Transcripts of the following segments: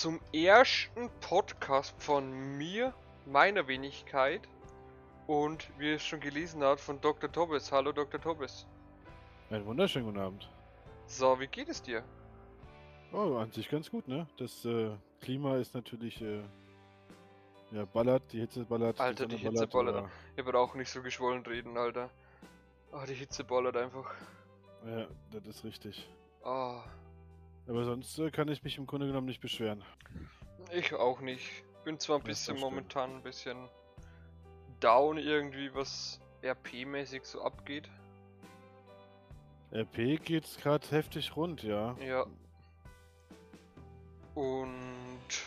zum ersten Podcast von mir, meiner Wenigkeit und wie es schon gelesen hat von Dr. Tobias. Hallo Dr. Tobias. Einen wunderschönen guten Abend. So, wie geht es dir? Oh, an sich ganz gut, ne? Das äh, Klima ist natürlich, äh, ja, ballert, die Hitze ballert. Alter, die, Sonne Hitze ballert. aber- Ich brauche auch nicht so geschwollen reden, Alter. Ah, die Hitze ballert einfach. Ja, das ist richtig. Ah, Aber sonst äh, kann ich mich im Grunde genommen nicht beschweren. ich auch nicht. Bin zwar ein Ja, bisschen das stimmt. momentan ein bisschen down irgendwie, was RP-mäßig so abgeht. RP geht's gerade heftig rund, ja. Ja. Und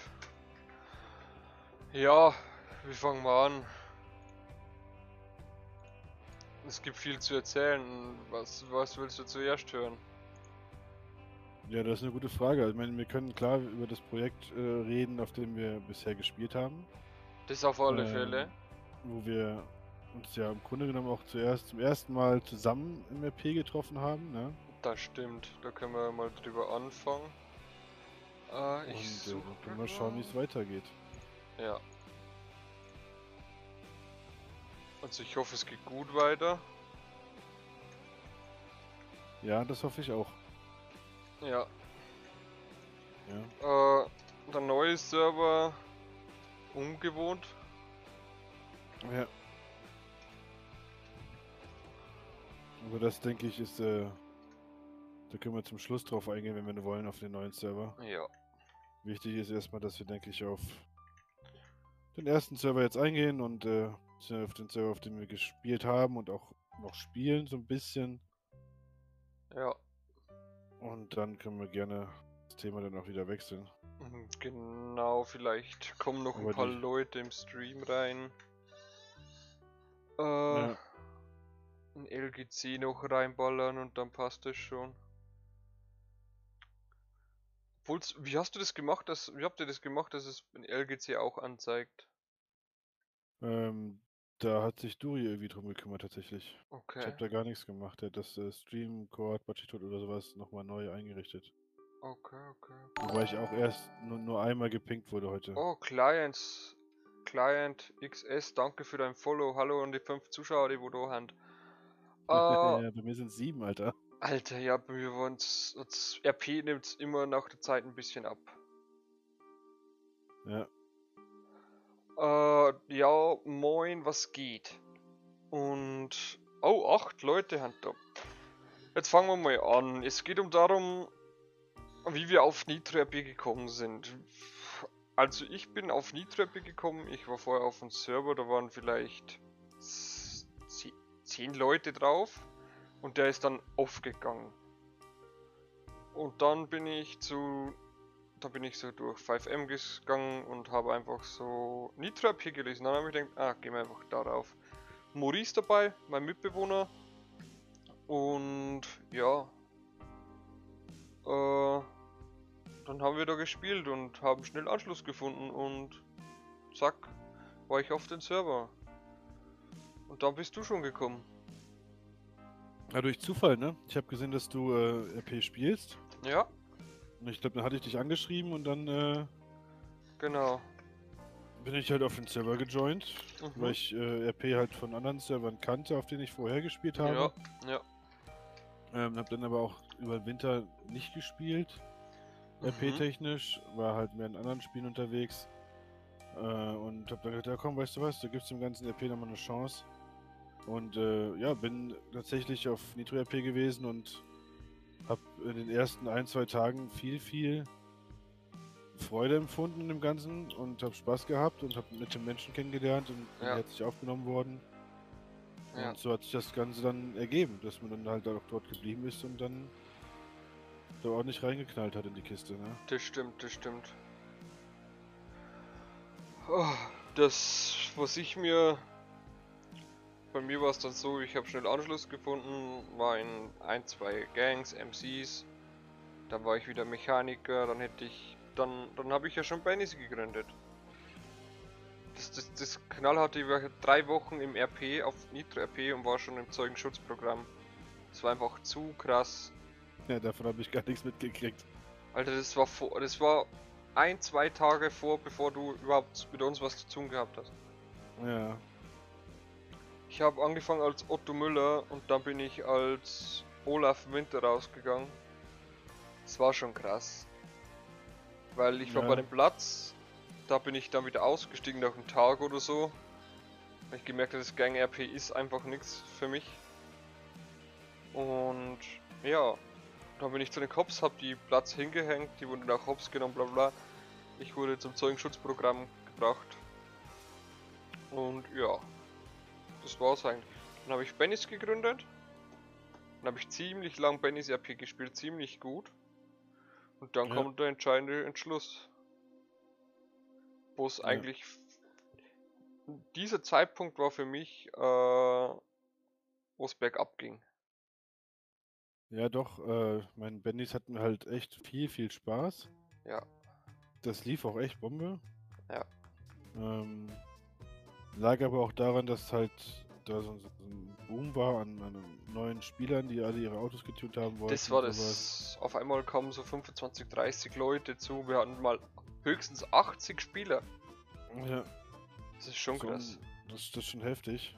ja, wie fangen wir an? Es gibt viel zu erzählen. Was, was willst du zuerst hören? Ja, das ist eine gute Frage. Ich meine, wir können klar über das Projekt äh, reden, auf dem wir bisher gespielt haben. Das auf alle Ähm, Fälle. Wo wir uns ja im Grunde genommen auch zuerst zum ersten Mal zusammen im RP getroffen haben, ne? Das stimmt. Da können wir mal drüber anfangen. Äh, ich Und äh, suche dann können wir schauen, wie es weitergeht. Ja. Also ich hoffe, es geht gut weiter. Ja, das hoffe ich auch. Ja. Ja. Äh, der neue Server ungewohnt. Ja. Aber das denke ich ist, äh, da können wir zum Schluss drauf eingehen, wenn wir wollen, auf den neuen Server. Ja. Wichtig ist erstmal, dass wir, denke ich, auf den ersten Server jetzt eingehen und äh, auf den Server, auf dem wir gespielt haben und auch noch spielen, so ein bisschen. Ja. Und dann können wir gerne das Thema dann auch wieder wechseln. Mhm, Genau, vielleicht kommen noch ein Aber paar die- Leute im Stream rein. Äh, Ja. ein LGC noch reinballern und dann passt es schon. Obwohl's, wie hast du das gemacht, dass, wie habt ihr das gemacht, dass es ein LGC auch anzeigt? Ähm, da hat sich Duri irgendwie drum gekümmert, tatsächlich. Ich Okay, habe da gar nichts gemacht. Er hat das äh, Stream, Cord, Bachitot oder sowas nochmal neu eingerichtet. okay, okay. Wobei ich auch erst nur, nur einmal gepinkt wurde heute. Oh, Clients. Client XS, danke für dein Follow. Hallo an die fünf Zuschauer, die wo da haben. Äh, ja, bei mir sind sieben, Alter. Alter, ja, bei mir waren's, das RP nimmt's immer nach der Zeit ein bisschen ab. Ja. Äh, ja, moin, was geht? Und, oh, acht Leute haben da. Jetzt fangen wir mal an. Es geht um darum, wie wir auf Nitro RP gekommen sind. Also ich bin auf Nitro RP gekommen, ich war vorher auf dem Server, da waren vielleicht zehn Leute drauf und der ist dann aufgegangen. Und dann bin ich zu da bin ich so durch 5M gegangen und habe einfach so Nitro RP gelesen. Dann habe ich gedacht, ah, gehen wir einfach darauf. Maurice dabei, mein Mitbewohner. Und ja. Äh, dann haben wir da gespielt und haben schnell Anschluss gefunden und zack, war ich auf den Server. Und dann bist du schon gekommen. Ja, durch Zufall, ne? Ich habe gesehen, dass du äh, RP spielst. Ja, ich glaube, dann hatte ich dich angeschrieben und dann äh, genau. bin ich halt auf den Server gejoint, Mhm. weil ich äh, RP halt von anderen Servern kannte, auf denen ich vorher gespielt habe. Ja, ja. Ähm, hab dann aber auch über den Winter nicht gespielt, Mhm. RP-technisch, war halt mehr in anderen Spielen unterwegs. Äh, und hab dann gedacht, ja komm, weißt du was, du gibst dem ganzen RP nochmal eine Chance. Und äh, ja, bin tatsächlich auf Nitro RP gewesen und hab in den ersten ein, zwei Tagen viel, viel Freude empfunden in dem Ganzen und hab Spaß gehabt und hab nette Menschen kennengelernt und Ja. herzlich aufgenommen worden. Ja. Und so hat sich das Ganze dann ergeben, dass man dann halt auch dort geblieben ist und dann da ordentlich reingeknallt hat in die Kiste, ne? Das stimmt, das stimmt. Oh, Das, was ich mir. Bei mir war es dann so, ich habe schnell Anschluss gefunden, war in ein, zwei Gangs, MCs. Dann war ich wieder Mechaniker, dann hätte ich. Dann, dann habe ich ja schon Bennys gegründet. Das, das, das knallharte, ich war drei Wochen im RP auf Nitro RP und war schon im Zeugenschutzprogramm. Das war einfach zu krass. Ja, davon habe ich gar nichts mitgekriegt. Alter, das war vor, das war ein, zwei Tage vor, bevor du überhaupt mit uns was zu tun gehabt hast. Ja. Ich habe angefangen als Otto Müller und dann bin ich als Olaf Winter rausgegangen. Das war schon krass. Weil ich war Ja. bei dem Platz, da bin ich dann wieder ausgestiegen nach einem Tag oder so. Weil ich gemerkt habe, das Gang RP ist einfach nichts für mich. Und ja, dann bin ich zu den Cops, hab die Platz hingehängt, die wurden nach Hops genommen, bla bla. Ich wurde zum Zeugenschutzprogramm gebracht. Und ja, das war's eigentlich. Dann habe ich Bennys gegründet. Dann habe ich ziemlich lang Bennys RP gespielt, ziemlich gut. Und dann Ja. kommt der entscheidende Entschluss. Wo es Ja. eigentlich. Dieser Zeitpunkt war für mich, äh, wo es bergab ging. Ja, doch, äh, mein Bennys hatten halt echt viel, viel Spaß. Ja. Das lief auch echt Bombe. Ja. Ähm, lag aber auch daran, dass halt da so, so ein Boom war an, an neuen Spielern, die alle ihre Autos getunt haben wollten. Das war das. Auf einmal kamen so 25, 30 Leute zu. Wir hatten mal höchstens 80 Spieler. Ja, Das ist schon so krass. das, das ist schon heftig.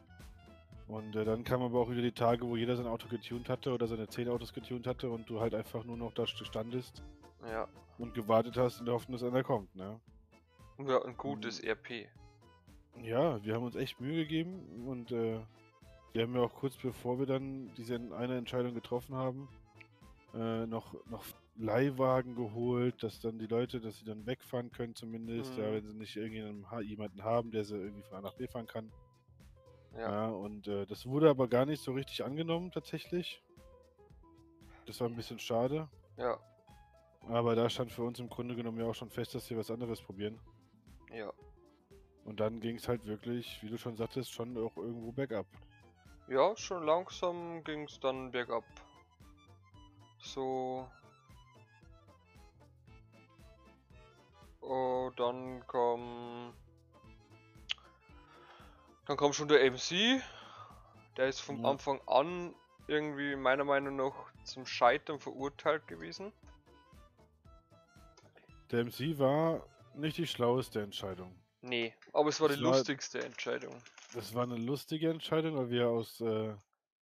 Und äh, dann kamen aber auch wieder die Tage, wo jeder sein Auto getunt hatte oder seine 10 Autos getunt hatte und du halt einfach nur noch da standest Ja. und gewartet hast in der Hoffnung, dass einer kommt, ne? Und wir hatten ein gutes RP. Ja, wir haben uns echt Mühe gegeben und äh, wir haben ja auch kurz bevor wir dann diese eine Entscheidung getroffen haben, äh, noch, noch Leihwagen geholt, dass dann die Leute, dass sie dann wegfahren können zumindest, ja, Mhm. wenn sie nicht irgendjemanden jemanden haben, der sie irgendwie von A nach B fahren kann. Ja. Ja, und äh, das wurde aber gar nicht so richtig angenommen tatsächlich. Das war ein bisschen schade, Ja. aber da stand für uns im Grunde genommen ja auch schon fest, dass wir was anderes probieren. Ja. Und dann ging es halt wirklich, wie du schon sagtest, schon auch irgendwo bergab. Ja, schon langsam ging es dann bergab. So. Oh, dann kam. Dann kam schon der MC. Der ist vom Ja. Anfang an irgendwie meiner Meinung nach zum Scheitern verurteilt gewesen. Der MC war nicht die schlaueste Entscheidung. Nee, aber es war die Es war- lustigste Entscheidung. Das war eine lustige Entscheidung, weil wir aus äh,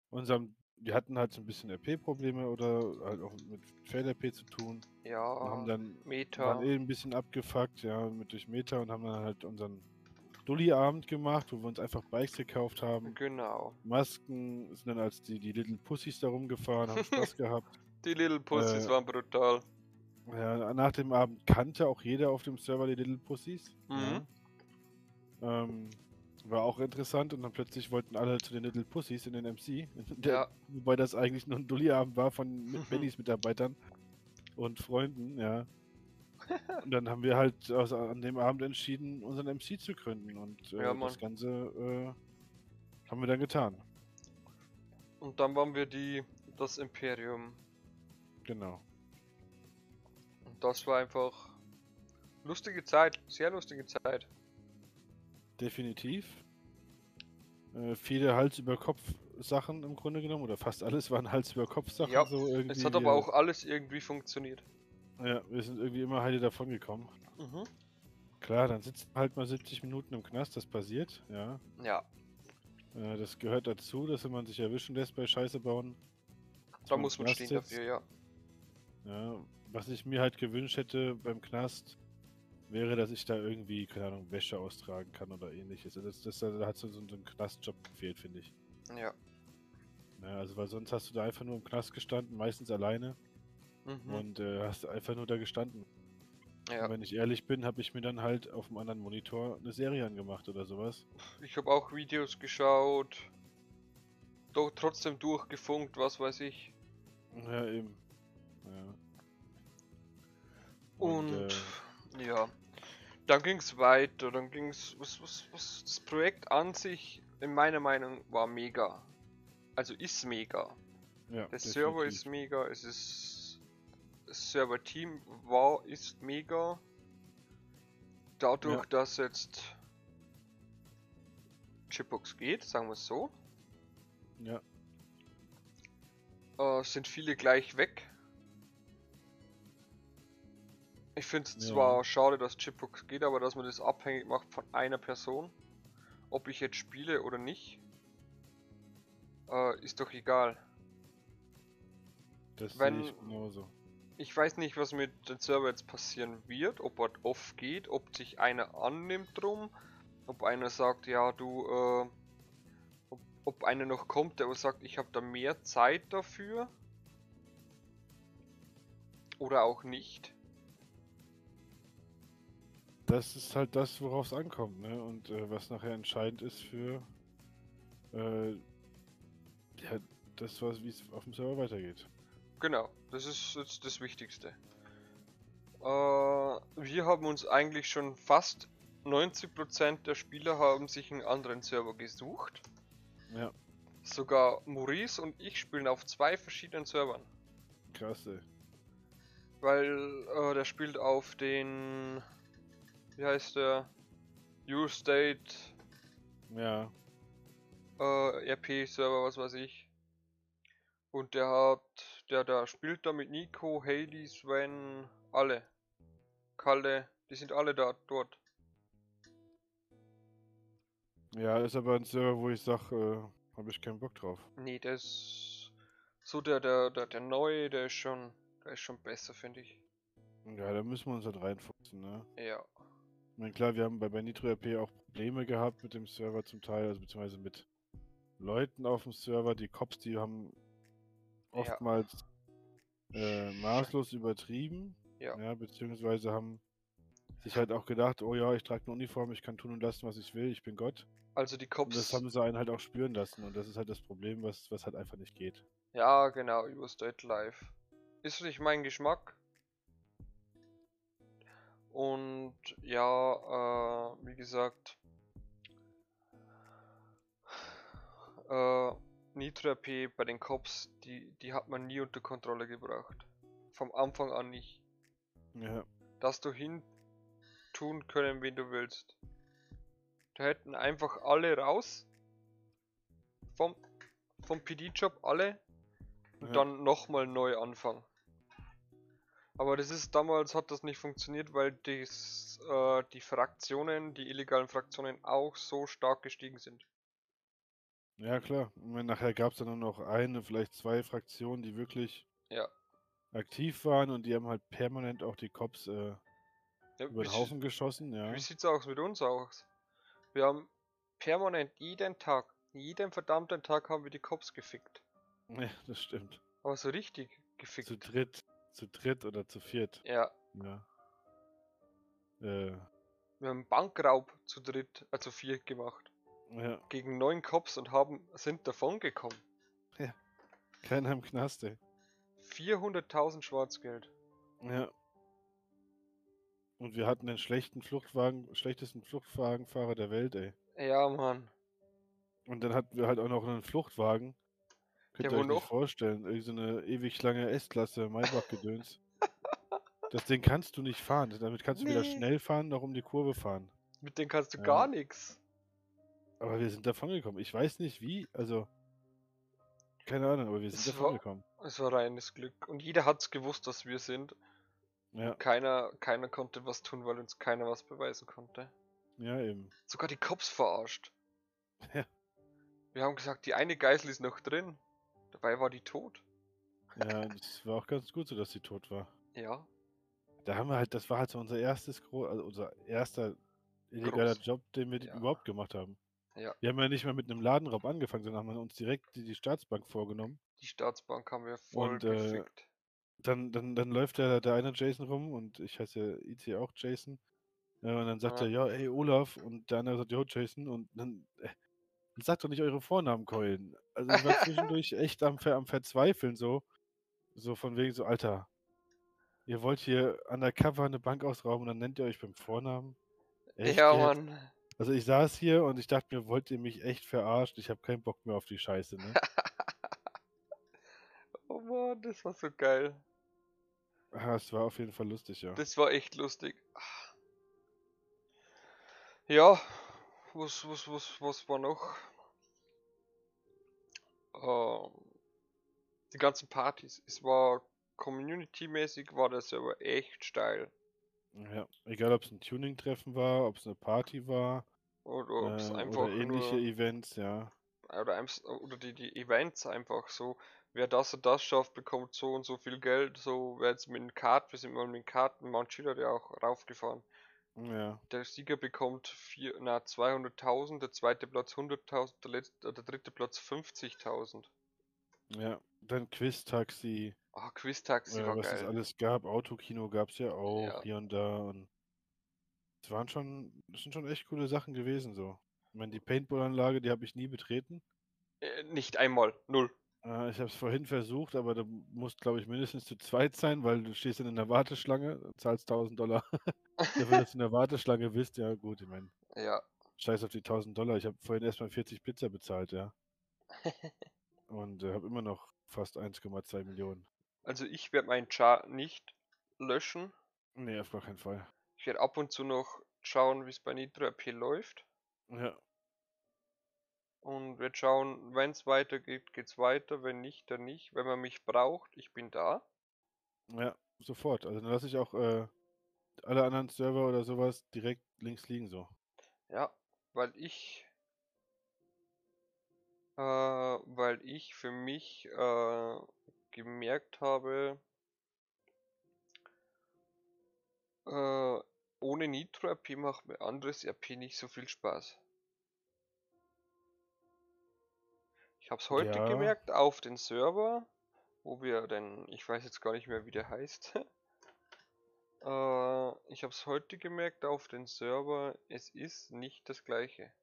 unserem, wir hatten halt so ein bisschen RP-Probleme oder halt auch mit Fail-RP zu tun. Ja, Und haben dann Meta. waren eh ein bisschen abgefuckt, ja, mit durch Meta und haben dann halt unseren Dulli-Abend gemacht, wo wir uns einfach Bikes gekauft haben. Genau. Masken sind dann als die, die Little Pussys da rumgefahren, haben Spaß gehabt. Die Little Pussies Äh, waren brutal. Ja, nach dem Abend kannte auch jeder auf dem Server die Little Pussies. Mhm. Ja. Ähm, war auch interessant und dann plötzlich wollten alle zu den Little Pussies in den MC. Der, Ja. Wobei das eigentlich nur ein Dulli-Abend war von mit Bennys Mitarbeitern und Freunden, ja. Und dann haben wir halt aus, an dem Abend entschieden, unseren MC zu gründen und äh, Ja, das Ganze äh, haben wir dann getan. Und dann waren wir die, das Imperium. Genau. Und das war einfach lustige Zeit, sehr lustige Zeit. Definitiv. Äh, viele Hals über Kopf Sachen im Grunde genommen oder fast alles waren Hals über Kopf Sachen Ja, so irgendwie. Es hat aber äh, auch alles irgendwie funktioniert. Ja, wir sind irgendwie immer heile davon gekommen. Mhm. Klar, dann sitzt halt mal 70 Minuten im Knast, das passiert, ja. Ja, Äh, das gehört dazu, dass wenn man sich erwischen lässt bei Scheiße bauen. da muss man Knast stehen sitzt. dafür, ja. Ja, was ich mir halt gewünscht hätte beim Knast, wäre, dass ich da irgendwie, keine Ahnung, Wäsche austragen kann oder ähnliches. Also Das, das, da hat so, so ein Knastjob gefehlt, finde ich. Ja. Ja, also weil sonst hast du da einfach nur im Knast gestanden, meistens alleine Mhm. und äh, hast einfach nur da gestanden. ja. Und wenn ich ehrlich bin, habe ich mir dann halt auf dem anderen Monitor eine Serie angemacht oder sowas. Ich habe auch Videos geschaut. Doch trotzdem durchgefunkt, was weiß ich. Ja, eben. Ja. Und, äh, ja, dann ging es weiter. Dann ging es. Was, was, was, das Projekt an sich, in meiner Meinung, war mega. Also ist mega. ja, Der Server definitiv. ist mega. Es ist. Das Server-Team war, ist mega. Dadurch, Ja. dass jetzt Chipbox geht, sagen wir es so, Ja, äh, sind viele gleich weg. Ich finde es Ja. zwar schade, dass Chipbox geht, aber dass man das abhängig macht von einer Person, ob ich jetzt spiele oder nicht, äh, ist doch egal. Das Wenn- sehe ich genauso. Ich weiß nicht, was mit dem Server jetzt passieren wird, ob er off geht, ob sich einer annimmt drum, ob einer sagt, ja du, äh, ob, ob einer noch kommt, der aber sagt, ich habe da mehr Zeit dafür. Oder auch nicht. Das ist halt das, worauf es ankommt, ne? Und äh, was nachher entscheidend ist für äh, ja, das, was wie es auf dem Server weitergeht. Genau, das ist jetzt das Wichtigste. Äh, wir haben uns eigentlich schon fast 90% der Spieler haben sich einen anderen Server gesucht. Ja, Sogar Maurice und ich spielen auf zwei verschiedenen Servern. krass, ey. Weil äh, der spielt auf den. Wie heißt der? U-State Ja, äh, RP-Server, was weiß ich. Und der hat. Der da spielt da mit Nico, Haley, Sven, alle. Kalle, die sind alle da dort. ja, ist aber ein Server, wo ich sag, äh, habe ich keinen Bock drauf. Nee, der ist. So der, der, der, der neue, der ist schon. Der ist schon besser, finde ich. Ja, da müssen wir uns halt reinfuchsen, ne? Ja. Ich meine, klar, wir haben bei, bei Nitro RP auch Probleme gehabt mit dem Server zum Teil, also beziehungsweise mit Leuten auf dem Server. Die Cops, die haben Ja. oftmals äh, maßlos übertrieben. Ja. ja. Beziehungsweise haben sich halt auch gedacht, oh ja, ich trage eine Uniform, ich kann tun und lassen, was ich will, ich bin Gott. Also die Und Cops. das haben sie einen halt auch spüren lassen und das ist halt das Problem, was, was halt einfach nicht geht. Ja, genau, über State Live. Ist nicht mein Geschmack. Und ja, äh, wie gesagt, äh, Nitro RP bei den Cops, die, die hat man nie unter Kontrolle gebracht. Vom Anfang an nicht. Ja, Dass du hin tun können, wen du willst. Da hätten einfach alle raus. Vom, vom PD-Job alle und Ja. dann nochmal neu anfangen. Aber das ist damals hat das nicht funktioniert, weil dies, äh, die Fraktionen, die illegalen Fraktionen auch so stark gestiegen sind. ja klar. Und nachher gab es dann nur noch eine, vielleicht zwei Fraktionen, die wirklich Ja. aktiv waren und die haben halt permanent auch die Cops äh, ja über den Haufen geschossen, ja. wie sieht's aus mit uns aus? Wir haben permanent jeden Tag, jeden verdammten Tag haben wir die Cops gefickt. Ja, das stimmt. Aber so richtig gefickt. Zu dritt, zu dritt oder zu viert, Ja, ja. Äh, wir haben Bankraub zu dritt, also vier gemacht. ja, Gegen neun Cops und haben, sind davon gekommen. keiner im Knast, ey. 400.000 Schwarzgeld. Ja. Und wir hatten den schlechten Fluchtwagen, schlechtesten Fluchtwagenfahrer der Welt, ey. Ja, Mann. Und dann hatten wir halt auch noch einen Fluchtwagen. Könnt Ja, ihr euch nicht vorstellen. Irgendwie so eine ewig lange S-Klasse Maybach-Gedöns. das Ding kannst du nicht fahren. Damit kannst du weder Nee. schnell fahren noch um die Kurve fahren. Mit denen kannst du Ja. gar nichts. Aber wir sind davon gekommen. Ich weiß nicht wie, also. Keine Ahnung, aber wir sind Es davon war- gekommen. Es war reines Glück. Und jeder hat's gewusst, dass wir sind. Ja, Keiner, keiner konnte was tun, weil uns keiner was beweisen konnte. ja, eben. Sogar die Cops verarscht. Ja. Wir haben gesagt, die eine Geisel ist noch drin. Dabei war die tot. Ja, das war auch ganz gut so, dass sie tot war. Ja. Da haben wir halt, das war halt so unser erstes, also unser erster illegaler Groß. Job, den wir Ja. überhaupt gemacht haben. Ja. Wir haben ja nicht mal mit einem Ladenraub angefangen, sondern haben uns direkt die, die Staatsbank vorgenommen. Die Staatsbank haben wir voll Und, äh, gefickt. Dann, dann, dann läuft der, der eine Jason rum und ich heiße ja IC auch Jason. Äh, und dann sagt Ja. er, ja, ey Olaf. Und der andere sagt, jo, Jason. Und dann, äh, dann sagt doch nicht eure Vornamen, Keulen. Also ich war zwischendurch echt am, am Verzweifeln so. So von wegen so, Alter, ihr wollt hier undercover eine Bank ausrauben und dann nennt ihr euch beim Vornamen? Echt ja? Mann. Also ich saß hier und ich dachte mir, wollt ihr mich echt verarschen? Ich habe keinen Bock mehr auf die Scheiße, ne? Oh Mann, das war so geil. Ah, es war auf jeden Fall lustig, ja. Das war echt lustig. Ja, was, was, was, was war noch? Ähm, die ganzen Partys. Es war community-mäßig, war der Server echt steil. Ja, egal ob es ein Tuning-Treffen war, ob es eine Party war Oder ob es äh, einfach oder ähnliche nur Events, ja. oder, oder die, die Events einfach so, wer das und das schafft, bekommt so und so viel Geld. So, wer jetzt mit den Karten, wir sind mal mit den Karten, Schiller ja auch raufgefahren. Ja, Der Sieger bekommt vier, na, 200.000, der zweite Platz 100.000, der, letzte, der dritte Platz 50.000. ja. Dann Quiz-Taxi, Ah, Quiz-Taxi äh, war was es geil. alles gab. Autokino gab es ja auch Ja. hier und da. Und es waren schon, das sind schon echt coole Sachen gewesen so. Ich meine, die Paintball-Anlage, die habe ich nie betreten. Äh, nicht einmal, null. Äh, ich habe es vorhin versucht, aber du musst, glaube ich, mindestens zu zweit sein, weil du stehst dann in der Warteschlange, zahlst 1000 Dollar dafür, dass du in der Warteschlange bist. Ja, gut, ich meine, Ja, scheiß auf die 1000 Dollar. Ich habe vorhin erstmal 40 Pizza bezahlt, ja. Und äh, habe immer noch fast 1,2 Millionen. also ich werde meinen Char nicht löschen. Nee, auf gar keinen Fall. Ich werde ab und zu noch schauen, wie es bei Nitro RP läuft. Ja, Und werde schauen, wenn es weitergeht, geht's weiter. Wenn nicht, dann nicht. Wenn man mich braucht, ich bin da. ja, sofort. Also dann lasse ich auch äh, alle anderen Server oder sowas direkt links liegen so. Ja, weil ich, äh, weil ich für mich äh, gemerkt habe, äh, ohne Nitro RP macht mir anderes RP nicht so viel Spaß. Ich habe es heute Ja. gemerkt auf den Server, wo wir denn, ich weiß jetzt gar nicht mehr, wie der heißt. äh, ich habe es heute gemerkt auf den Server, es ist nicht das gleiche.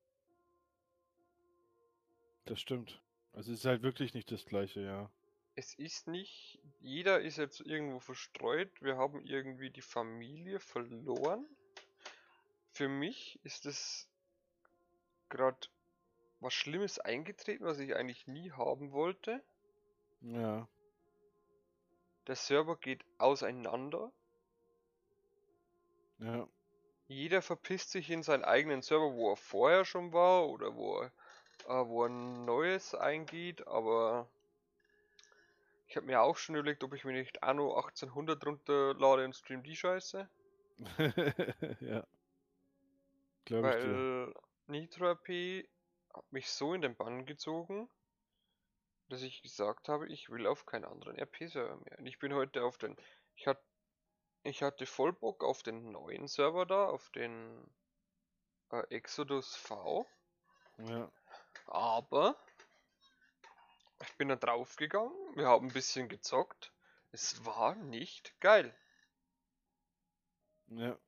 Das stimmt. Also es ist halt wirklich nicht das gleiche, ja. Es ist nicht, jeder ist jetzt irgendwo verstreut, wir haben irgendwie die Familie verloren. Für mich ist es gerade was Schlimmes eingetreten, was ich eigentlich nie haben wollte. Ja. Der Server geht auseinander. Ja. Jeder verpisst sich in seinen eigenen Server, wo er vorher schon war oder wo er, äh, wo er ein neues eingeht, aber ich habe mir auch schon überlegt, ob ich mir nicht Anno 1800 runterlade und stream die Scheiße. ja. Glaube ich dir. Weil Nitro RP hat mich so in den Bann gezogen, dass ich gesagt habe, ich will auf keinen anderen RP-Server mehr. Und ich bin heute auf den. Ich, hat, ich hatte voll Bock auf den neuen Server da, auf den äh, Exodus V. Ja. Aber ich bin da draufgegangen, wir haben ein bisschen gezockt. Es war nicht geil. Ja.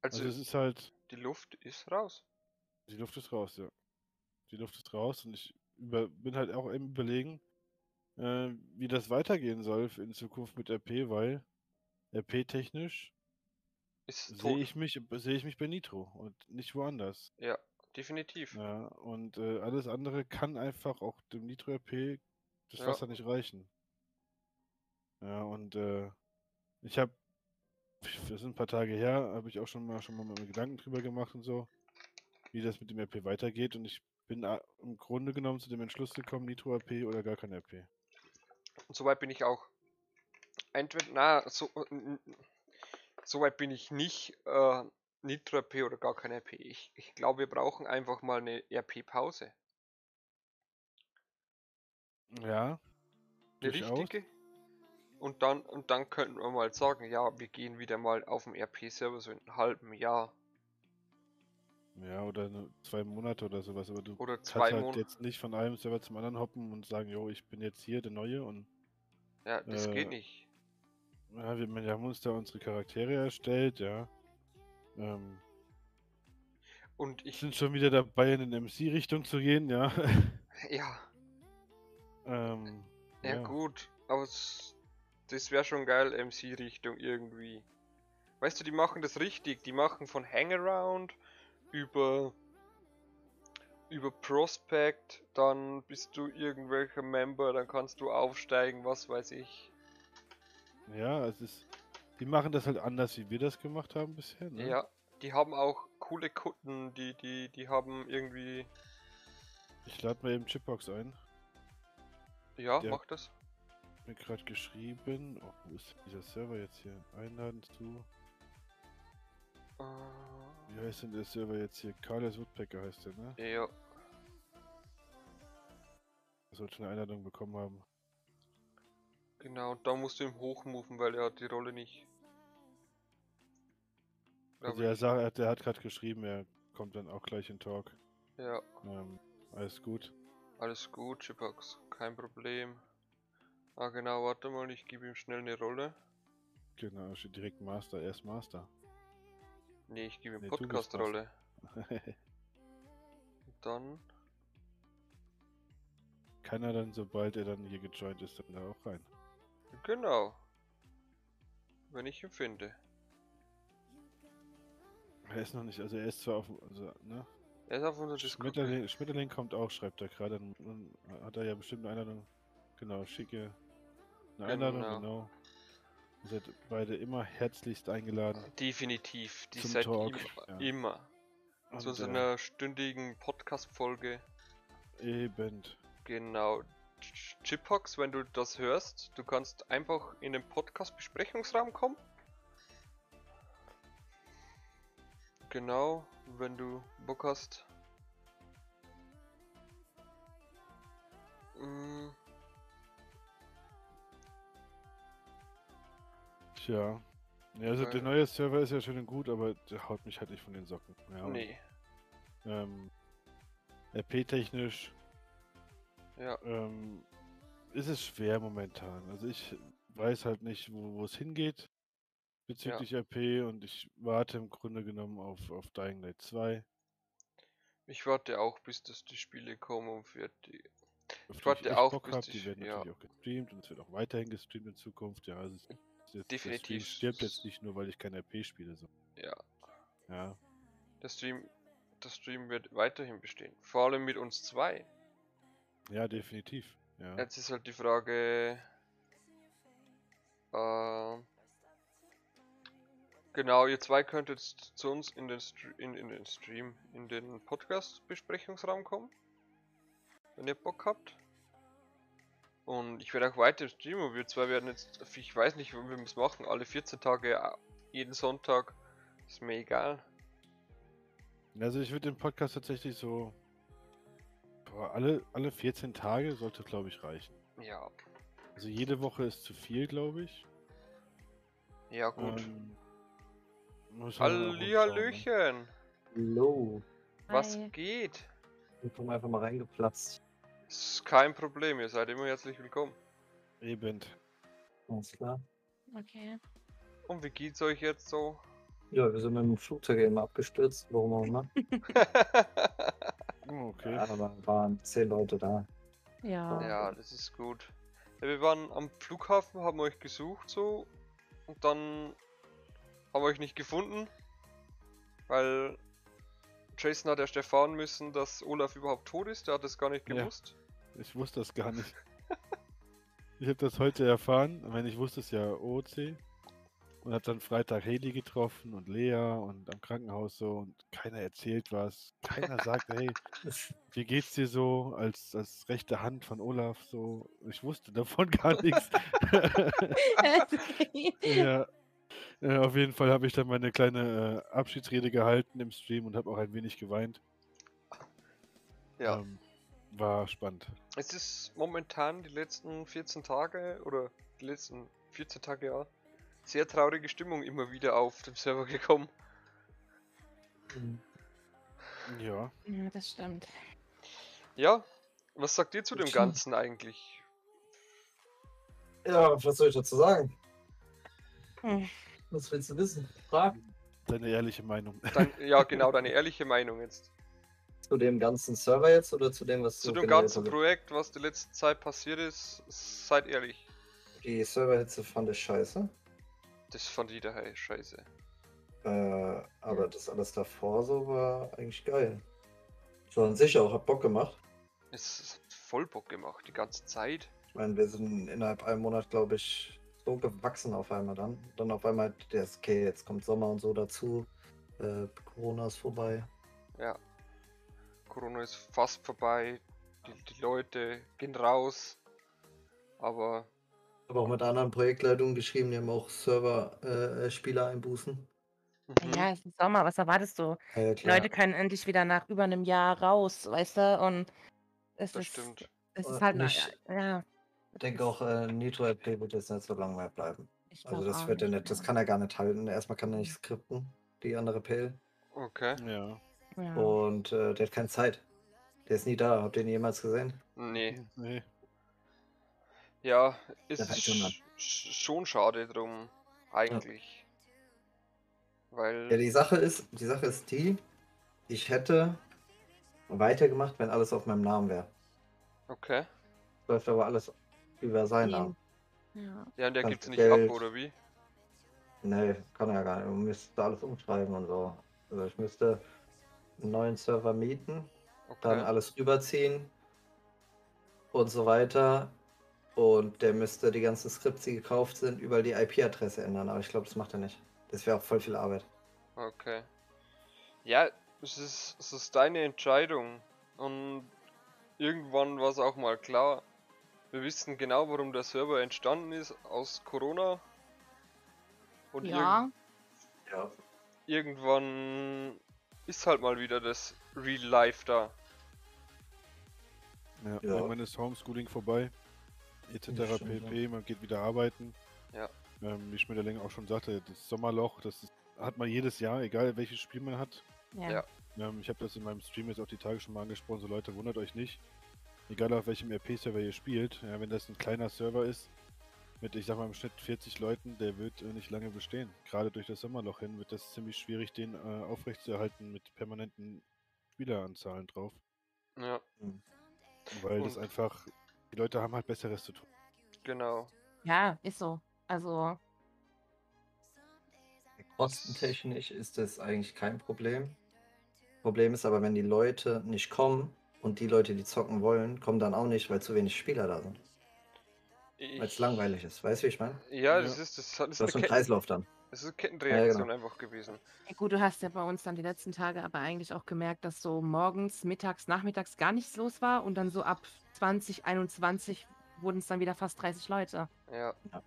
Also, Also es ist halt, die Luft ist raus. Die Luft ist raus, ja. Die Luft ist raus und ich über, bin halt auch im Überlegen, äh, wie das weitergehen soll in Zukunft mit RP, weil RP-technisch sehe ich mich, sehe ich mich bei Nitro und nicht woanders. Ja, definitiv. Ja, und äh, alles andere kann einfach auch dem Nitro RP das Ja. Wasser nicht reichen. Ja, und äh, ich habe, das sind ein paar Tage her, habe ich auch schon mal schon mal mir Gedanken drüber gemacht und so, wie das mit dem RP weitergeht. Und ich bin äh, im Grunde genommen zu dem Entschluss gekommen, Nitro RP oder gar kein RP. Und soweit bin ich auch. Entweder, na, so, n- soweit bin ich nicht. Äh, Nitro RP oder gar kein RP. Ich, ich glaube, wir brauchen einfach mal eine RP-Pause. Ja, Eine richtige. Und dann, und dann könnten wir mal sagen, ja, wir gehen wieder mal auf dem RP-Server so in einem halben Jahr Ja, oder zwei Monate oder sowas, aber du oder kannst halt Monate. jetzt nicht von einem Server zum anderen hoppen und sagen, jo, ich bin jetzt hier der Neue und Ja, das äh, geht nicht. Ja, wir, wir haben uns da unsere Charaktere erstellt, ja. Ähm, Und ich, sind schon wieder dabei, in den MC-Richtung zu gehen, ja. ja, ähm, ja, ja. gut, aber das wäre schon geil, MC-Richtung irgendwie. Weißt du, die machen das richtig. Die machen von Hangaround über über Prospect, dann bist du irgendwelcher Member, dann kannst du aufsteigen, was weiß ich. Ja, es ist. Die machen das halt anders, wie wir das gemacht haben bisher, ne? Ja, die haben auch coole Kutten, die die die haben irgendwie Ich lade mal eben Chipbox ein. ja, Ja. mach das. mir gerade geschrieben. Oh, wo ist dieser Server jetzt hier? Einladen zu. Äh, Wie heißt denn der Server jetzt hier? Carlos Woodpecker heißt der, ne? ja, Er sollte eine Einladung bekommen haben. genau. Da musst du ihm hochmoven, weil er hat die Rolle nicht. Also er, sagt, er hat gerade geschrieben, er kommt dann auch gleich in Talk. Ja, Ähm, alles gut. alles gut, Chipax. Kein Problem. Ah, genau, warte mal, ich gebe ihm schnell eine Rolle. Genau, steht direkt Master, er ist Master. Nee, ich gebe ihm Nee, Podcast-Rolle. Dann. Kann er dann, sobald er dann hier gejoint ist, dann da auch rein. Genau. Wenn ich ihn finde. Er ist noch nicht, also er ist zwar auf, also, ne? Er ist auf unserer Discord. Schmetterling, Schmetterling kommt auch, schreibt er gerade. Dann, dann hat er ja bestimmt eine Einladung. Genau, schicke eine Einladung, Genau. genau. Ihr seid beide immer herzlichst eingeladen. Definitiv. Die seid Talk, im- ja. immer. Zu Und, so äh, einer stündigen Podcast-Folge. Eben. Genau. Ch- Chipbox, wenn du das hörst, du kannst einfach in den Podcast-Besprechungsraum kommen. Genau, wenn du Bock hast. Mm, Tja. Ja, also der neue Server ist ja schön und gut, aber der haut mich halt nicht von den Socken. Ja, nee, Ähm, RP-technisch ja, ähm, ist es schwer momentan. Also ich weiß halt nicht, wo, wo es hingeht bezüglich RP und ich warte im Grunde genommen auf, auf Dying Light 2. ich warte auch, bis das die Spiele kommen und wird die. auf die warte auch, Bock bis hab. die Die werden ja. natürlich auch gestreamt und es wird auch weiterhin gestreamt in Zukunft. Ja, also es, der Stream Definitiv. stirbt jetzt nicht nur, weil ich kein RP spiele. So. Ja, Ja, der Stream, der Stream wird weiterhin bestehen. Vor allem mit uns zwei. ja, definitiv. Ja. Jetzt ist halt die Frage. Äh, genau, ihr zwei könnt jetzt zu uns in den, in, in den Stream, in den Podcast-Besprechungsraum kommen. Wenn ihr Bock habt. Und ich werde auch weiter streamen. Wir zwei werden jetzt, ich weiß nicht, wie wir es machen, alle 14 Tage, äh, jeden Sonntag. Ist mir egal. Also ich würde den Podcast tatsächlich so boah, alle, alle 14 Tage sollte, glaube ich, reichen. Ja, Also jede Woche ist zu viel, glaube ich. ja gut. Ähm, schauen, ne? Hallihallöchen! Hallo. Was Hi. geht? Ich bin einfach mal reingeplatzt. Ist kein Problem, ihr seid immer herzlich willkommen. Eben. Alles klar. Okay. Und wie geht's euch jetzt so? Ja, wir sind mit dem Flugzeug eben abgestürzt, warum auch immer. Oh, okay. Ja, aber waren zehn Leute da. Ja. ja, das ist gut. Ja, wir waren am Flughafen, haben euch gesucht so und dann haben wir euch nicht gefunden, weil Jason hat erst erfahren müssen, dass Olaf überhaupt tot ist. Der hat es gar nicht Ja. gewusst. Ich wusste das gar nicht. ich habe das heute erfahren. Ich meine, ich wusste es ja OC. Und habe dann Freitag Heli getroffen und Lea und am Krankenhaus so und keiner erzählt was. Keiner sagt, hey, wie geht's dir so als, als rechte Hand von Olaf so? Ich wusste davon gar nichts. ja. Äh, auf jeden Fall habe ich dann meine kleine äh, Abschiedsrede gehalten im Stream und habe auch ein wenig geweint. Ja, Ähm, war spannend. es ist momentan die letzten 14 Tage oder die letzten 14 Tage ja sehr traurige Stimmung immer wieder auf dem Server gekommen. Mhm. Ja. ja, das stimmt. Ja, was sagt ihr zu dem. Ganzen eigentlich? Ja, was soll ich dazu sagen? Hm. Was willst du wissen? Fragen Deine ehrliche Meinung. Dein, ja, genau, deine ehrliche Meinung jetzt. Zu dem ganzen Server jetzt oder zu dem, was Zu so dem ganzen? Projekt, was die letzte Zeit passiert ist, seid ehrlich. Die Serverhitze fand ich scheiße. Das fand jeder hey, scheiße. Äh, aber das alles davor so war eigentlich geil. So an sich auch, hat Bock gemacht. Es hat voll Bock gemacht, die ganze Zeit. Ich meine, wir sind innerhalb einem Monat, glaube ich, so gewachsen auf einmal dann. Dann auf einmal, der ist okay, jetzt kommt Sommer und so dazu. Äh, Corona ist vorbei. Ja. Corona ist fast vorbei. Die, die Leute gehen raus. Aber habe auch mit anderen Projektleitungen geschrieben, die haben auch Server-Spieler einbußen. Mhm. Ja, es ist Sommer, was erwartest du? Ja, Die Leute können endlich wieder nach über einem Jahr raus, weißt du? Und es Das ist, stimmt. es ist Äh, halt, nicht- ja. Ich denke auch, äh, Nitro RP wird jetzt nicht so lange mehr bleiben. Ich Also das wird er nicht, das kann er gar nicht halten. Erstmal kann er nicht skripten, die andere PL. Okay. Ja. Ja. Und äh, der hat keine Zeit. Der ist nie da. Habt ihr ihn jemals gesehen? Nee. Nee. Ja, es ist sch sch- schon schade drum. Eigentlich. Weil. Ja, die Sache ist, die Sache ist die, ich hätte weitergemacht, wenn alles auf meinem Namen wäre. Okay. Läuft aber alles über seinen. Namen. Ja. Ja, und der Ganz gibt's nicht Geld. ab, oder wie? Nee, kann er ja gar nicht. Man müsste alles umschreiben und so. Also ich müsste einen neuen Server mieten, dann Okay. alles rüberziehen und so weiter. Und der müsste die ganzen Skripts, die gekauft sind, überall die IP-Adresse ändern. Aber ich glaube, das macht er nicht. Das wäre auch voll viel Arbeit. Okay. Ja, es ist, es ist deine Entscheidung. Und irgendwann war es auch mal klar. Wir wissen genau, warum der Server entstanden ist aus Corona. Und ja, Ja. irg irgendwann ist halt mal wieder das Real Life da. Ja. Ja. Irgendwann ist Homeschooling vorbei. Etc. Pp. Man geht wieder arbeiten. Ja. Ähm, wie Schmetterling auch schon sagte, das Sommerloch, das ist, hat man jedes Jahr, egal welches Spiel man hat. ja. Ja. Ähm, ich habe das in meinem Stream jetzt auch die Tage schon mal angesprochen, so Leute, wundert euch nicht. Egal auf welchem RP-Server ihr spielt, ja, wenn das ein kleiner Server ist, mit ich sag mal im Schnitt 40 Leuten, der wird äh, nicht lange bestehen. Gerade durch das Sommerloch hin wird das ziemlich schwierig, den äh, aufrechtzuerhalten mit permanenten Spieleranzahlen drauf. Ja, Weil das Und- einfach, die Leute haben halt Besseres zu tun. genau. ja, ist so. Also, Kostentechnisch ist das eigentlich kein Problem. Problem ist aber, wenn die Leute nicht kommen und die Leute, die zocken wollen, kommen dann auch nicht, weil zu wenig Spieler da sind. Weil es langweilig ist. Weißt du, wie ich meine? Ja, Ja. das ist das, das ist Das ist ein Kreislauf dann. das ist eine Kettenreaktion genau. einfach gewesen. ja gut, du hast ja bei uns dann die letzten Tage aber eigentlich auch gemerkt, dass so morgens, mittags, nachmittags gar nichts los war und dann so ab 20, 21 wurden es dann wieder fast 30 Leute. Ja. Ja.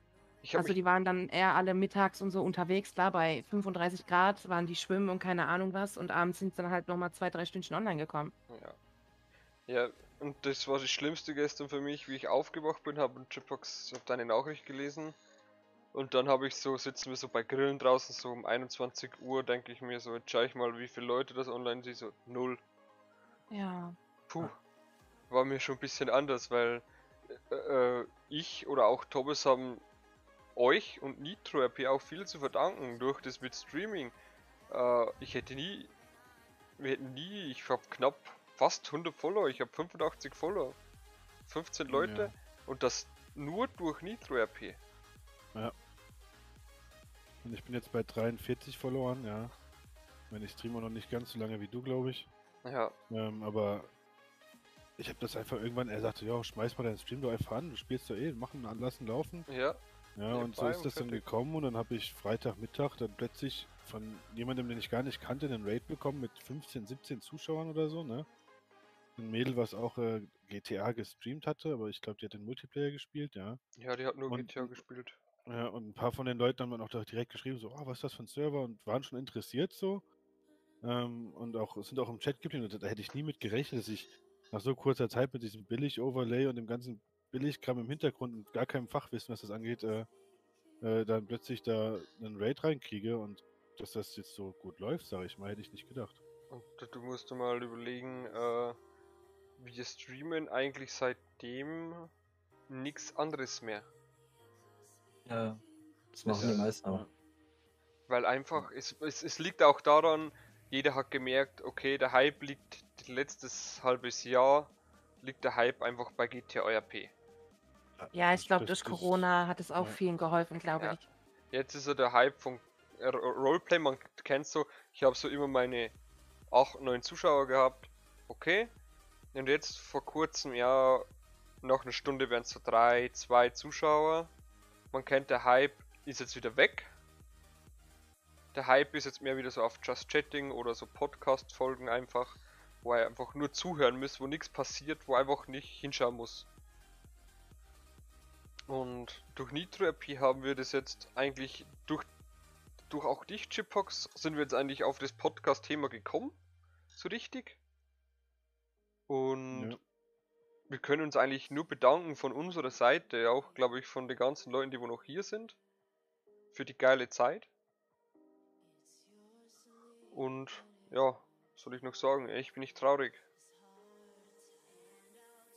Also die waren dann eher alle mittags und so unterwegs, klar, bei 35 Grad waren die schwimmen und keine Ahnung was und abends sind dann halt nochmal zwei, drei Stündchen online gekommen. Ja. Ja, und das war das Schlimmste gestern für mich, wie ich aufgewacht bin, habe in Chipbox auf deine Nachricht gelesen. Und dann habe ich so, sitzen wir so bei Grillen draußen, so um 21 Uhr, denke ich mir so, jetzt schau ich mal, wie viele Leute das online sind, so null. Ja. Puh. War mir schon ein bisschen anders, weil äh, äh, ich oder auch Thomas haben euch und Nitro RP auch viel zu verdanken durch das mit Streaming. Äh, ich hätte nie, wir hätten nie, ich habe knapp fast 100 Follower, ich habe 85 Follower, 15 Leute Ja. und das nur durch Nitro RP. Und ich bin jetzt bei 43 Followern, ja. Meine, ich streame auch noch nicht ganz so lange wie du, glaube ich. Ja, Ähm, aber ich habe das einfach irgendwann, er sagte, ja, schmeiß mal deinen Stream doch einfach an, du spielst doch eh, machen, lassen, laufen. ja, Ja, Ja, und so ist das dann gekommen und dann habe ich Freitagmittag dann plötzlich von jemandem, den ich gar nicht kannte, einen Raid bekommen mit 15, 17 Zuschauern oder so, ne? Ein Mädel, was auch äh, GTA gestreamt hatte, aber ich glaube, die hat den Multiplayer gespielt, ja. ja, die hat nur Und- GTA gespielt. Ja, und ein paar von den Leuten haben dann auch direkt geschrieben, so, oh, was ist das für ein Server und waren schon interessiert so. Ähm, und auch sind auch im Chat geblieben. Da hätte ich nie mit gerechnet, dass ich nach so kurzer Zeit mit diesem Billig-Overlay und dem ganzen Billigkram im Hintergrund und gar keinem Fachwissen, was das angeht, äh, äh, dann plötzlich da einen Raid reinkriege und dass das jetzt so gut läuft, sage ich mal, hätte ich nicht gedacht. Und du- musst mal überlegen, äh, wir streamen eigentlich seitdem nichts anderes mehr. Ja. Das machen die meisten aber. Weil einfach, es, es, es liegt auch daran, jeder hat gemerkt, okay, der Hype liegt letztes halbes Jahr, liegt der Hype einfach bei GTA RP. Ja, ich glaube, Das- durch Corona hat es auch ja. vielen geholfen, glaube Ja. ich. Jetzt ist so der Hype von äh, Ro- Roleplay, man kennt so, ich habe so immer meine 8, 9 Zuschauer gehabt, okay. Und jetzt vor kurzem, ja, nach einer Stunde wären es so 3, 2 Zuschauer. Man kennt, der Hype ist jetzt wieder weg. Der Hype ist jetzt mehr wieder so auf Just Chatting oder so Podcast-Folgen einfach, wo er einfach nur zuhören muss, wo nichts passiert, wo er einfach nicht hinschauen muss. Und durch Nitro-RP haben wir das jetzt eigentlich, durch, durch auch dich, Chipbox, sind wir jetzt eigentlich auf das Podcast-Thema gekommen. So richtig. Und Ja. wir können uns eigentlich nur bedanken von unserer Seite, auch glaube ich von den ganzen Leuten, die wo noch hier sind, für die geile Zeit. Und ja, was soll ich noch sagen? Ich bin nicht traurig.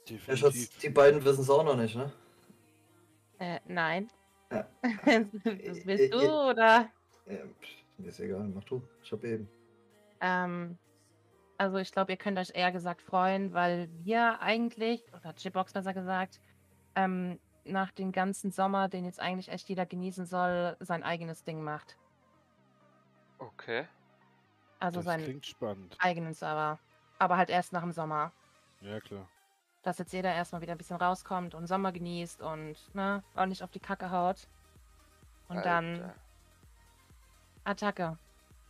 Definitiv. die beiden wissen es auch noch nicht, ne? Äh, nein. Ja. das Äh, bist du, äh, oder? Ja, pff, mir ist egal, mach du. Ich hab eben. Ähm, also ich glaube, ihr könnt euch eher gesagt freuen, weil wir eigentlich, oder Chipbox besser gesagt, ähm, nach dem ganzen Sommer, den jetzt eigentlich echt jeder genießen soll, sein eigenes Ding macht. Okay. Also Das seinen klingt spannend. eigenen Server. Aber halt erst nach dem Sommer. Ja, klar. Dass jetzt jeder erstmal wieder ein bisschen rauskommt und Sommer genießt und ne, ordentlich auf die Kacke haut. Und dann Alter. Attacke.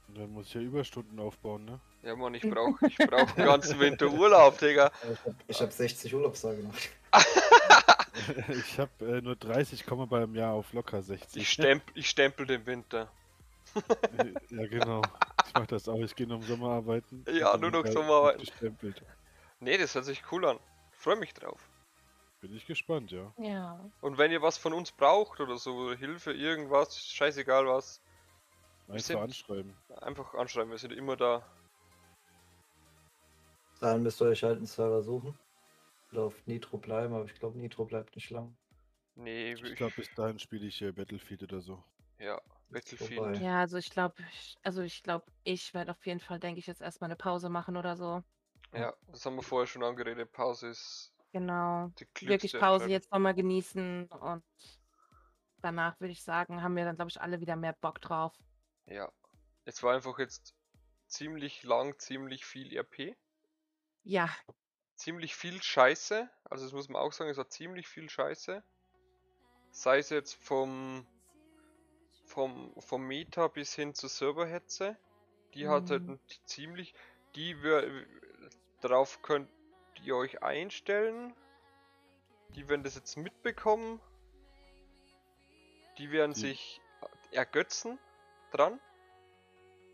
Und dann muss ich ja Überstunden aufbauen, ne? Ja, Mann, ich brauch, ich brauch einen ganzen Winter Urlaub, Digga. Ich hab, ich hab 60 Urlaubstage noch. ich habe äh, nur 30, komme beim Jahr auf locker 60. Ich, stemp, ich stempel den Winter. ja, genau. Ich mach das auch. Ich gehe noch im Sommer arbeiten. Ja, nur noch wird Sommer arbeiten. Gestempelt. Nee, das hört sich cool an. Freue mich drauf. Bin ich gespannt, ja. Ja. Und wenn ihr was von uns braucht oder so, Hilfe, irgendwas, scheißegal was, Einfach anschreiben. einfach anschreiben, wir sind immer da. Dann müsst ihr euch halt einen Server suchen. Oder auf Nitro bleiben, aber ich glaube, Nitro bleibt nicht lang. Nee, Ich glaube, bis dahin spiele ich äh, Battlefield oder so. ja, Battlefield. Ja, also ich glaube, also ich glaube, ich werde auf jeden Fall, denke ich, jetzt erstmal eine Pause machen oder so. Ja, das haben wir vorher schon angeredet. Pause ist Genau. die Wirklich Pause jetzt nochmal genießen und danach würde ich sagen, haben wir dann, glaube ich, alle wieder mehr Bock drauf. Ja. Es war einfach jetzt ziemlich lang, ziemlich viel RP. Ja, Ziemlich viel Scheiße. Also das muss man auch sagen, es war ziemlich viel Scheiße. Sei es jetzt vom vom, vom Meta bis hin zur Serverhetze. Die hat halt Mhm. ziemlich. Die wir darauf könnt ihr euch einstellen. Die werden das jetzt mitbekommen. Die werden Die- sich ergötzen dran.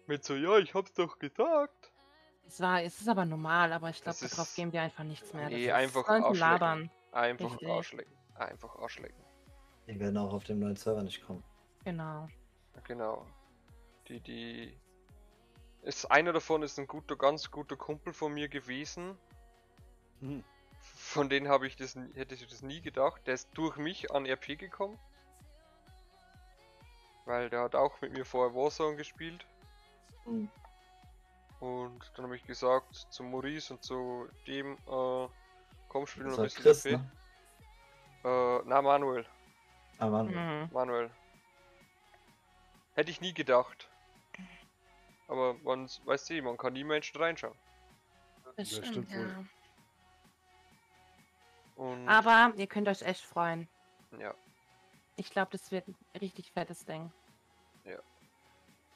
Mit so, ja, ich hab's doch gesagt. Es war, es ist aber normal, aber ich glaube, darauf ist- geben wir einfach nichts mehr. Nee, das ist, einfach Arschlecken. labern. Einfach Richtig. Arschlecken. Einfach Arschlecken. Die werden auch auf dem neuen Server nicht kommen. Genau. Genau. Die, die. Ist, einer davon ist ein guter, ganz guter Kumpel von mir gewesen. Hm. Von denen habe ich das, hätte ich das nie gedacht. Der ist durch mich an RP gekommen. Weil der hat auch mit mir vorher Warzone gespielt. Mhm. Und dann habe ich gesagt zu Maurice und zu dem, äh, komm, spielen Das noch ein bisschen Chris, ne? Äh, na, Manuel. Ah, Mann. Mhm. Manuel. Hätte ich nie gedacht. Aber man weiß du, man kann nie Menschen reinschauen. Das Ja, stimmt, wohl. ja. Und Aber ihr könnt euch echt freuen. ja, Ich glaube, das wird ein richtig fettes Ding.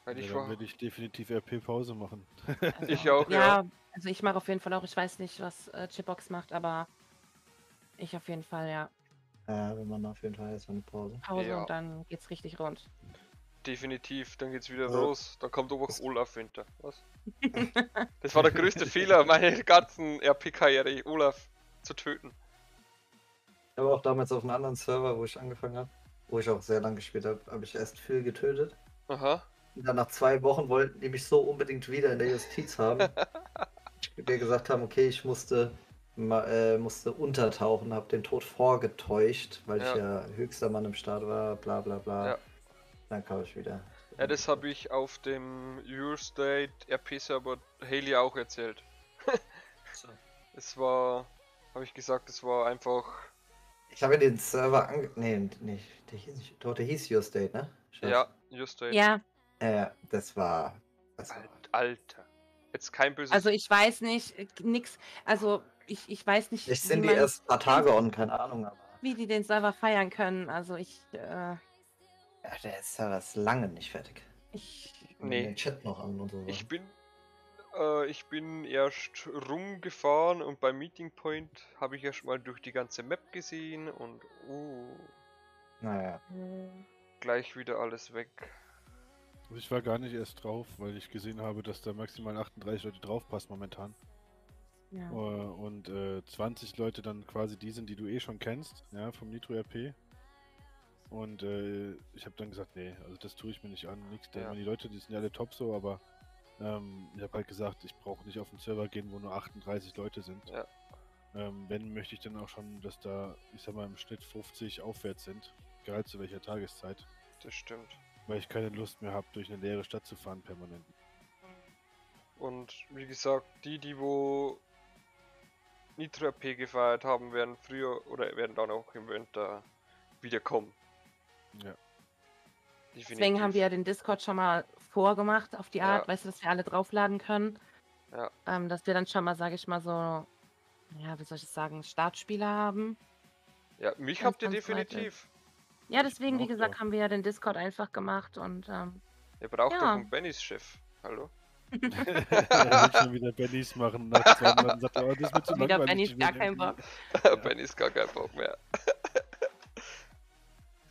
Weil Ja, ich dann war. werde ich definitiv RP-Pause machen. Also, Ich auch, ja. ja. Also ich mache auf jeden Fall auch, ich weiß nicht, was äh, Chipbox macht, aber ich auf jeden Fall, ja. Ja, wir machen auf jeden Fall erstmal eine Pause. Pause Ja. und dann geht's richtig rund. Definitiv, dann geht's wieder Ja. los. Dann kommt auch Olaf Winter. Was? das war der größte Fehler meiner ganzen RP-Karriere, Olaf zu töten. Ich habe auch damals auf einem anderen Server, wo ich angefangen habe, wo ich auch sehr lange gespielt habe, habe ich erst Phil getötet. Aha. Dann nach zwei Wochen wollten die mich so unbedingt wieder in der Justiz haben. wir gesagt haben, okay, ich musste, äh, musste untertauchen, habe den Tod vorgetäuscht, weil Ja. ich ja höchster Mann im Start war, bla bla bla. Ja. Dann kam ich wieder. Ja, das habe ich auf dem Eurostate RP-Server Haley auch erzählt. Es war, habe ich gesagt, es war einfach. Ich habe den Server ange... Nee, nicht. Der hieß, nicht- doch, der hieß Your State, ne? Schatz? Ja, Eurostate. Ja, Äh, das war... Das war Alter. Jetzt kein böses. also ich weiß nicht, äh, nix, also ich, ich weiß nicht, wie, sind die erst ein paar Tage on, keine Ahnung, aber... wie die den Server feiern können. Also ich, äh, Ja, der Server ist lange nicht fertig. ich, Nee. Den Chat noch an und so. Ich bin, äh, ich bin erst rumgefahren und beim Meeting Point habe ich erst mal durch die ganze Map gesehen und uh, Naja. gleich wieder alles weg. Also ich war gar nicht erst drauf, weil ich gesehen habe, dass da maximal 38 Leute draufpassen momentan. Ja. Äh, und äh, 20 Leute dann quasi die sind, die du eh schon kennst, ja, vom Nitro RP. Und äh, ich habe dann gesagt, nee, also das tue ich mir nicht an, nix. Ja. Die Leute, die sind ja alle top so, aber ähm, ich habe halt gesagt, ich brauche nicht auf den Server gehen, wo nur 38 Leute sind. Ja. Ähm, wenn möchte ich dann auch schon, dass da, ich sag mal, im Schnitt 50 aufwärts sind, egal zu welcher Tageszeit, Das stimmt. Weil ich keine Lust mehr habe, durch eine leere Stadt zu fahren permanent. Und wie gesagt, die, die wo Nitro RP gefeiert haben, werden früher oder werden dann auch im Winter wiederkommen. Ja. Deswegen haben wir ja den Discord schon mal vorgemacht auf die Art, Ja. weißt du, dass wir alle draufladen können. Ja. Ähm, dass wir dann schon mal, sage ich mal, so, ja, wie soll ich das sagen, Startspieler haben. Ja, mich habt ihr definitiv. Ja, deswegen, wie gesagt, ja. haben wir ja den Discord einfach gemacht und ähm, Ihr braucht Ja. doch einen Bennys Chef. Hallo? er will schon wieder Bennys machen. Nach zwei Monaten sagt er, oh, das wird zu wieder. Bennys ich gar keinen Bock. Bennys gar keinen Bock mehr.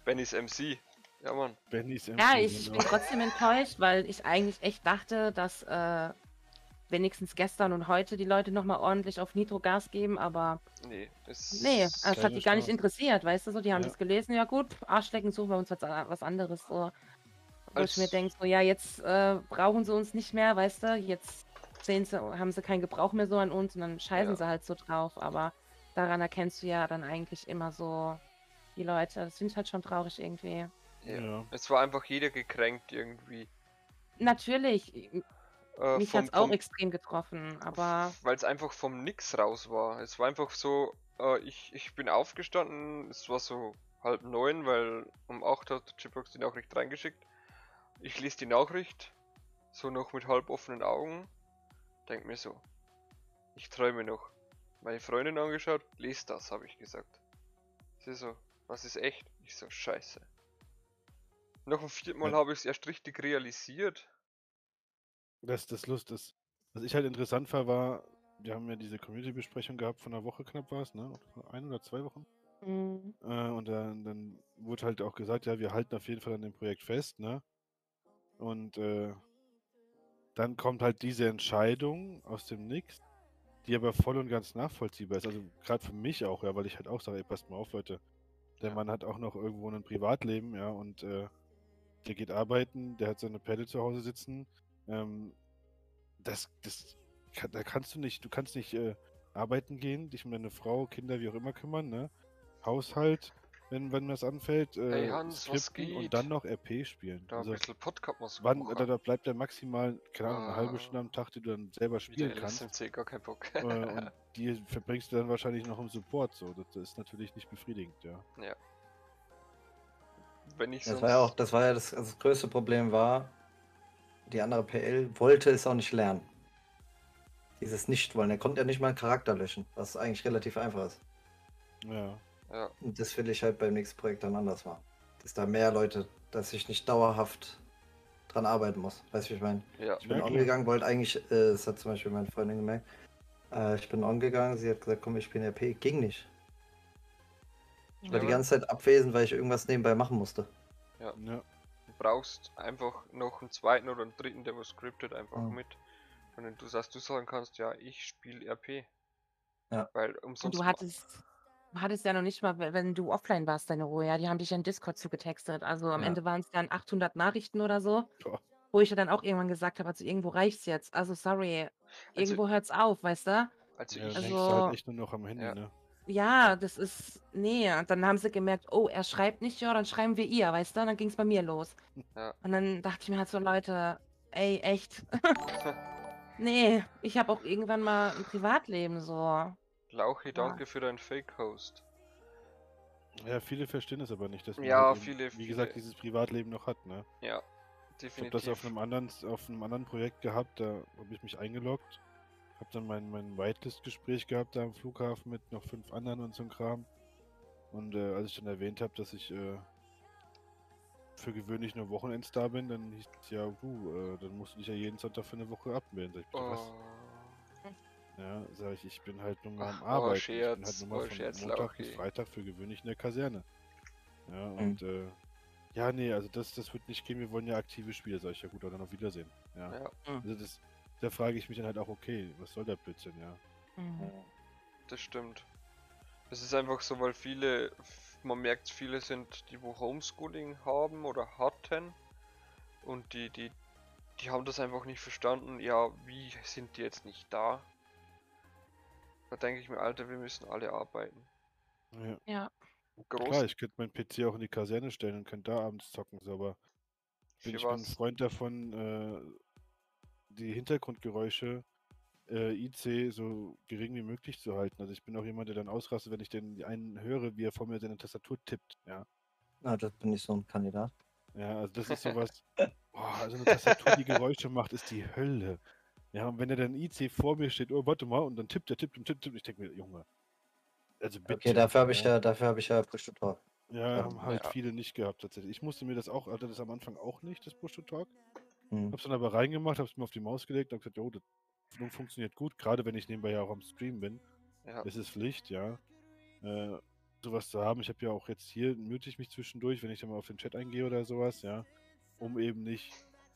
Bennys MC. Ja, Mann. Bennys Ja, MC, ich genau. bin trotzdem enttäuscht, weil ich eigentlich echt dachte, dass äh, wenigstens gestern und heute die Leute nochmal ordentlich auf Nitro Gas geben, aber Nee, es nee, also es hat die gar nicht interessiert, weißt du so, die haben Ja. das gelesen, ja gut, Arschlecken suchen wir uns was, was anderes, so. Wo Als- ich mir denke, so, ja, jetzt äh, brauchen sie uns nicht mehr, weißt du, jetzt sehen sie, haben sie keinen Gebrauch mehr so an uns und dann scheißen Ja. sie halt so drauf, aber daran erkennst du ja dann eigentlich immer so die Leute, das finde ich halt schon traurig irgendwie. Ja. Ja. Es war einfach jeder gekränkt irgendwie. Natürlich, Äh, mich hat es auch extrem getroffen, aber Weil es einfach vom Nix raus war. Es war einfach so, äh, ich, ich bin aufgestanden, es war so halb neun, weil um acht hat Chipbox die Nachricht reingeschickt. Ich lese die Nachricht, so noch mit halb offenen Augen, denk mir so, ich träume noch. Meine Freundin angeschaut, lese das, habe ich gesagt. Sie so, was ist echt? Ich so, scheiße. Noch ein vierten Mal habe ich es erst richtig realisiert. Das, das Lust ist. Was ich halt interessant war, war, wir haben ja diese Community-Besprechung gehabt von einer Woche knapp war es, ne? Ein oder zwei Wochen. mm, Äh, und dann, dann wurde halt auch gesagt, ja, wir halten auf jeden Fall an dem Projekt fest, ne? Und äh, dann kommt halt diese Entscheidung aus dem Nix, die aber voll und ganz nachvollziehbar ist. Also gerade für mich auch, ja, weil ich halt auch sage, ey, passt mal auf, Leute. Der Ja. Mann hat auch noch irgendwo ein Privatleben, ja, und äh, der geht arbeiten, der hat seine Pelle zu Hause sitzen. Ähm, das, das, kann, da kannst du nicht, du kannst nicht äh, arbeiten gehen, dich um deine Frau, Kinder, wie auch immer kümmern, ne? Haushalt, wenn, wenn das anfällt, äh, Ey, Hans, was skripten geht? und dann noch RP spielen. Da Also, ein bisschen Podcast muss wann, da, da bleibt dann maximal, keine Ahnung, eine halbe Ah. Stunde am Tag, die du dann selber spielen kannst. LSMC, gar kein Bock. äh, und die verbringst du dann wahrscheinlich noch im Support, so. Das, das ist natürlich nicht befriedigend, ja. Wenn ich Das war ja auch, das war ja das, also das größte Problem war, die andere PL wollte es auch nicht lernen. Dieses Nicht-Wollen. Er konnte ja nicht mal einen Charakter löschen, was eigentlich relativ einfach ist. Ja. Ja, Und das will ich halt beim nächsten Projekt dann anders machen. Dass da mehr Leute, dass ich nicht dauerhaft dran arbeiten muss. Weißt du, wie ich meine? ja. Ich bin Ja, klar. ongegangen, wollte eigentlich, äh, das hat zum Beispiel meine Freundin gemerkt, äh, ich bin ongegangen, sie hat gesagt, komm, ich spiele RP. Ging nicht. Ich war Ja, die ganze Zeit abwesend, weil ich irgendwas nebenbei machen musste. Ja. Du brauchst einfach noch einen zweiten oder einen dritten, der was scriptet einfach Mhm. mit. Und wenn du sagst, du sagen kannst, ja, ich spiele RP. Ja. Weil und umsonst... du ma- hattest, du hattest ja noch nicht mal, wenn- du offline warst, deine Ruhe, ja, die haben dich in Discord zugetextet. Also am Ja. Ende waren es dann 800 Nachrichten oder so, Boah. wo ich ja dann auch irgendwann gesagt habe, also irgendwo reicht's jetzt. Also sorry, Also- irgendwo hört's auf, weißt du? Also Ja, ich... du Also- halt echt nur noch am Handy, Ja. ne? Ja, das ist, nee, und dann haben sie gemerkt, oh, er schreibt nicht, ja, dann schreiben wir ihr, weißt du? Und dann ging's bei mir los. Ja. Und dann dachte ich mir halt so, Leute, ey, echt. nee, ich habe auch irgendwann mal ein Privatleben so. Lauchi, danke für deinen Fake-Host. Ja, viele verstehen es aber nicht, dass man Ja, halt eben, viele- wie gesagt, viele- dieses Privatleben noch hat, ne? Ja, Ich habe definitiv. das auf einem anderen, auf einem anderen Projekt gehabt, da habe ich mich eingeloggt, habe dann mein, mein Whitelist-Gespräch gehabt da am Flughafen mit noch fünf anderen und so ein Kram. Und äh, als ich dann erwähnt habe, dass ich äh, für gewöhnlich nur Wochenends da bin, dann hieß es ja, du, äh, dann musst du dich ja jeden Sonntag für eine Woche abmelden. Sag ich, bitte, was? Oh, Ja, sag ich, ich bin halt nur mal am oh, Arbeiten. ich bin Scherz, halt nur mal oh, von Scherz, Montag bis Lauchi. Freitag für gewöhnlich in der Kaserne. Ja, und äh, ja, nee, also das, das wird nicht gehen. Wir wollen ja aktive Spiele, sag ich ja gut, oder auf Wiedersehen. Ja. Ja, Also das, da frage ich mich dann halt auch, okay, was soll der Blödsinn, ja. Mhm. das stimmt. Es ist einfach so, weil viele, man merkt, viele sind, die wo Homeschooling haben oder hatten und die, die, die haben das einfach nicht verstanden. Ja, wie sind die jetzt nicht da? Da denke ich mir, Alter, wir müssen alle arbeiten. ja. Ja. Groß. Klar, ich könnte meinen PC auch in die Kaserne stellen und könnte da abends zocken, so, aber bin ich bin ein? Freund davon, äh, die Hintergrundgeräusche äh, IC so gering wie möglich zu halten. Also ich bin auch jemand, der dann ausrastet, wenn ich den einen höre, wie er vor mir seine Tastatur tippt. Ja, Na, das bin ich so ein Kandidat. ja also das ist sowas. Boah, also eine Tastatur, die Geräusche macht, ist die Hölle. Ja, und wenn er dann IC vor mir steht, oh, warte mal, und dann tippt er, tippt und tippt, tippt, ich denke mir, Junge. Also bitte. Okay, dafür habe ich ja. dafür habe ich ja Push to Talk. Ja, Ja, haben halt ja. viele nicht gehabt tatsächlich. Ich musste mir das auch, hatte das am Anfang auch nicht, das Push-to-Talk. Hm. Hab's dann aber reingemacht, hab's mir auf die Maus gelegt und gesagt, jo, das fun- funktioniert gut, gerade wenn ich nebenbei ja auch am Stream bin. Ja. Es ist Pflicht, ja. Äh, sowas zu haben. Ich habe ja auch jetzt hier, mute ich mich zwischendurch, wenn ich dann mal auf den Chat eingehe oder sowas, ja. Um eben nicht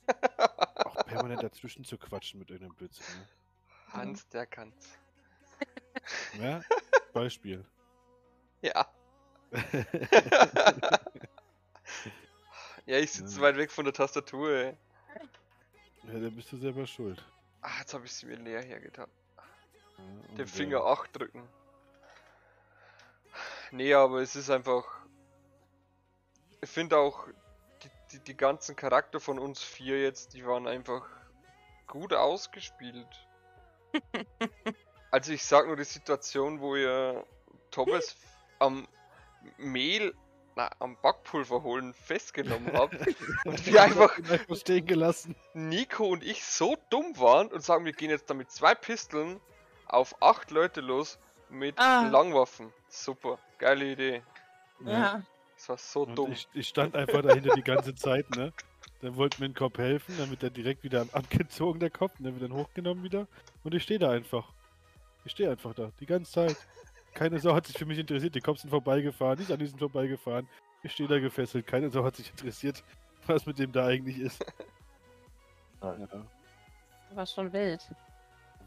auch permanent dazwischen zu quatschen mit irgendeinem Blödsinn. Hans, der kann's. Ne? Ja? Beispiel. Ja. ja, ich sitze Ja. weit weg von der Tastatur, ey. Ja, da bist du selber schuld. Ah, jetzt habe ich sie mir leer hergetan. Ja, Den Finger äh, 8 drücken. Nee, aber es ist einfach. Ich finde auch, die, die, die ganzen Charakter von uns vier jetzt, die waren einfach gut ausgespielt. also ich sag nur die Situation, wo ihr Thomas am Mehl, na, am Backpulver holen festgenommen habt und wir einfach stehen gelassen. Nico und ich so dumm waren und sagen, wir gehen jetzt da mit zwei Pisteln auf acht Leute los mit Ah. Langwaffen. Super, geile Idee. Ja. Das war so Und dumm. ich, ich stand einfach dahinter die ganze Zeit, ne? Dann wollte mir ein Kopf helfen, dann wird er direkt wieder abgezogen, der Kopf, und dann wird dann hochgenommen wieder. Und ich stehe da einfach. Ich stehe einfach da, die ganze Zeit. Keine Sau hat sich für mich interessiert, die Cops sind vorbeigefahren, die Sandys sind vorbeigefahren. Ich stehe da gefesselt, keine Sau hat sich interessiert, was mit dem da eigentlich ist. Ja. Ja, War schon wild.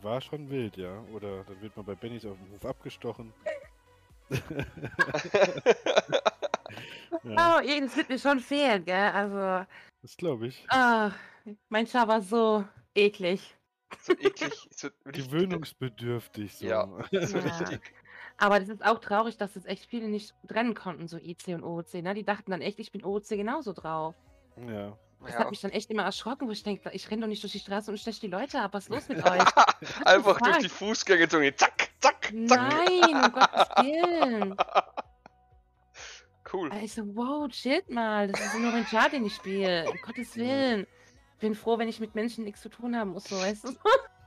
war schon wild, ja. Oder dann wird man bei Bennys auf dem Hof abgestochen. Ja, Oh, das wird mir schon fehlen, gell? Also, das glaube ich. ah, mein Char war so eklig. so eklig. So Gewöhnungsbedürftig, so. Ja. So Ja. richtig. Aber das ist auch traurig, dass das echt viele nicht trennen konnten, so IC und OOC. Ne? Die dachten dann echt, ich bin OOC genauso drauf. ja. Das Ja. hat mich dann echt immer erschrocken, wo ich denke, ich renne doch nicht durch die Straße und steche die Leute ab. Was ist los mit euch? Einfach durch die Fußgängerzone. Zack, zack, zack. Nein, um Gottes Willen. Cool. Aber Ich so, wow, chillt mal. Das ist nur ein Char, den ich spiele. Um Gottes Willen. Bin froh, wenn ich mit Menschen nichts zu tun haben muss, so weißt du.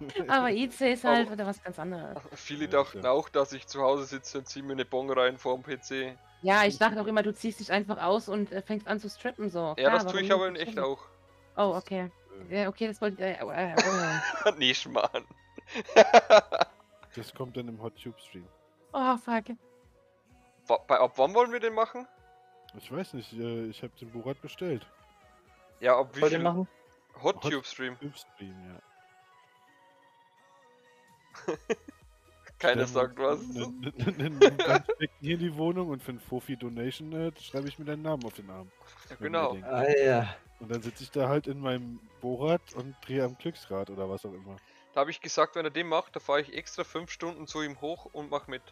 Aber IC ist halt wieder was ganz anderes. Viele dachten auch, dass ich zu Hause sitze und ziehe mir eine Bon rein vorm PC. Ja, ich dachte auch immer, du ziehst dich einfach aus und äh, fängst an zu strippen, so. Ja, Klar, das tue ich aber in echt auch. Oh, okay. Ja, okay, das wollte ich. Äh, äh, äh, nee, Schmarrn. Das kommt dann im Hot Tube Stream. oh, fuck. Bei, ab wann wollen wir den machen? Ich weiß nicht, äh, ich habe den Borat bestellt. Ja, ab wie Wollt viel? machen? Hot Hot- Tube Stream. Tube Stream, ja. Keiner sagt was. hier in die Wohnung und für ein Fofi Donation äh, schreibe ich mir deinen Namen auf den Arm. Ja, genau. Ah, ja. Und dann sitze ich da halt in meinem Borat und drehe am Glücksrad oder was auch immer. Da habe ich gesagt, wenn er den macht, da fahre ich extra fünf Stunden zu ihm hoch und mach mit.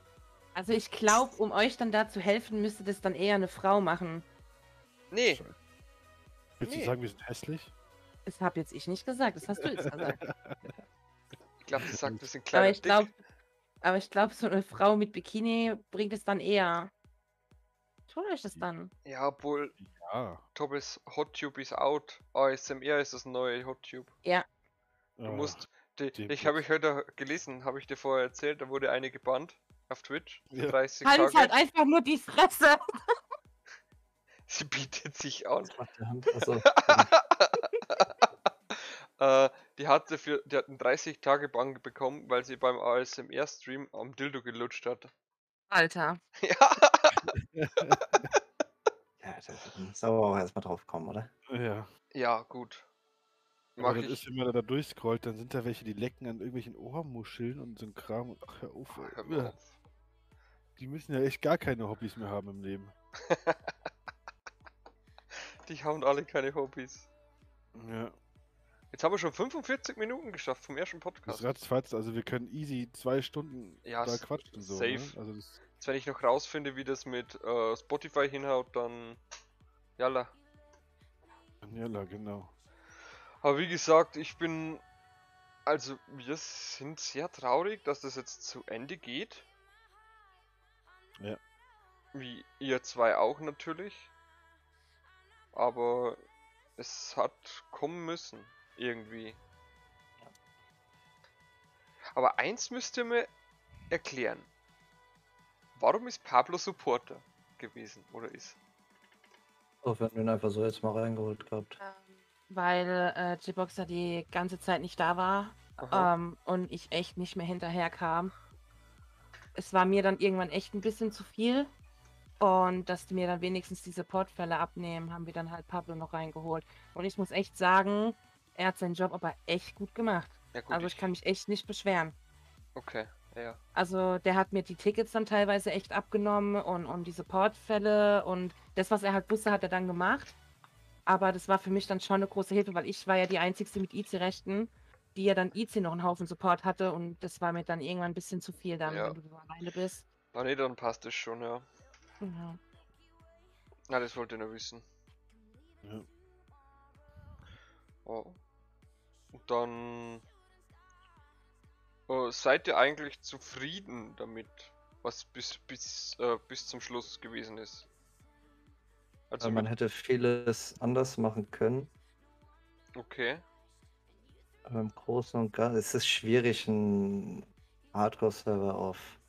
Also ich glaube, um euch dann da zu helfen, müsste das dann eher eine Frau machen. Nee. Willst Nee. du sagen, wir sind hässlich? Das habe jetzt ich nicht gesagt, das hast du jetzt gesagt. ich glaube, das sagt, wir sind aber kleiner ich glaube, aber ich glaube, so eine Frau mit Bikini bringt es dann eher. Tut euch das dann? Ja, obwohl Ja. Thomas HotTube is out. ASMR ist das neue HotTube. Du Ah, musst. Die, ich habe ich heute gelesen, habe ich dir vorher erzählt, da wurde eine gebannt auf Twitch. Ja. 30 Halt Tage. halt einfach nur die Fresse. Sie bietet sich an. Hand? Achso. Äh, die hatte für, die hat einen 30 Tage Bann bekommen, weil sie beim ASMR Stream am Dildo gelutscht hat. Alter. Ja, da muss aber auch erstmal drauf kommen, oder? Ja. Ja, gut. Aber Mach das ich. ist, wenn man da durchscrollt, dann sind da welche, die lecken an irgendwelchen Ohrmuscheln und so ein Kram. Und ach, hör auf. Ach, hör auf. Die müssen ja echt gar keine Hobbys mehr haben im Leben. Die haben alle keine Hobbys. Ja. Jetzt haben wir schon 45 Minuten geschafft vom ersten Das Podcast. ratzfatz, also wir können easy zwei Stunden Ja, da quatschen. So, safe. Ne? Also das, Jetzt, wenn ich noch rausfinde, wie das mit äh, Spotify hinhaut, dann. Jalla. ja, genau. Aber wie gesagt, ich bin. Also, wir sind sehr traurig, dass das jetzt zu Ende geht. Ja. Wie ihr zwei auch natürlich. Aber es hat kommen müssen. Irgendwie. Aber eins müsst ihr mir erklären. Warum ist Pablo Supporter gewesen oder ist? Oh, wir hatten ihn einfach so jetzt mal reingeholt gehabt. Weil äh, J-Boxer die ganze Zeit nicht da war ähm, und ich echt nicht mehr hinterher kam. Es war mir dann irgendwann echt ein bisschen zu viel. Und dass die mir dann wenigstens diese Portfälle abnehmen, haben wir dann halt Pablo noch reingeholt. Und ich muss echt sagen, er hat seinen Job aber echt gut gemacht. Ja gut, Also ich kann mich echt nicht beschweren. Okay, ja. Also der hat mir die Tickets dann teilweise echt abgenommen und, und die Supportfälle und das, was er halt wusste, hat er dann gemacht. Aber das war für mich dann schon eine große Hilfe, weil ich war ja die Einzige mit IC-Rechten, die ja dann IC noch einen Haufen Support hatte und das war mir dann irgendwann ein bisschen zu viel dann, Ja. wenn du so alleine bist. Na nee, dann passt es schon, ja. Ja. Na, das wollte ich nur wissen. Ja. Oh. Und dann äh, seid ihr eigentlich zufrieden damit, was bis bis äh, bis zum Schluss gewesen ist? Also Also man hätte vieles anders machen können. okay, Aber im Großen und Ganzen es ist schwierig, einen Hardcore-Server auf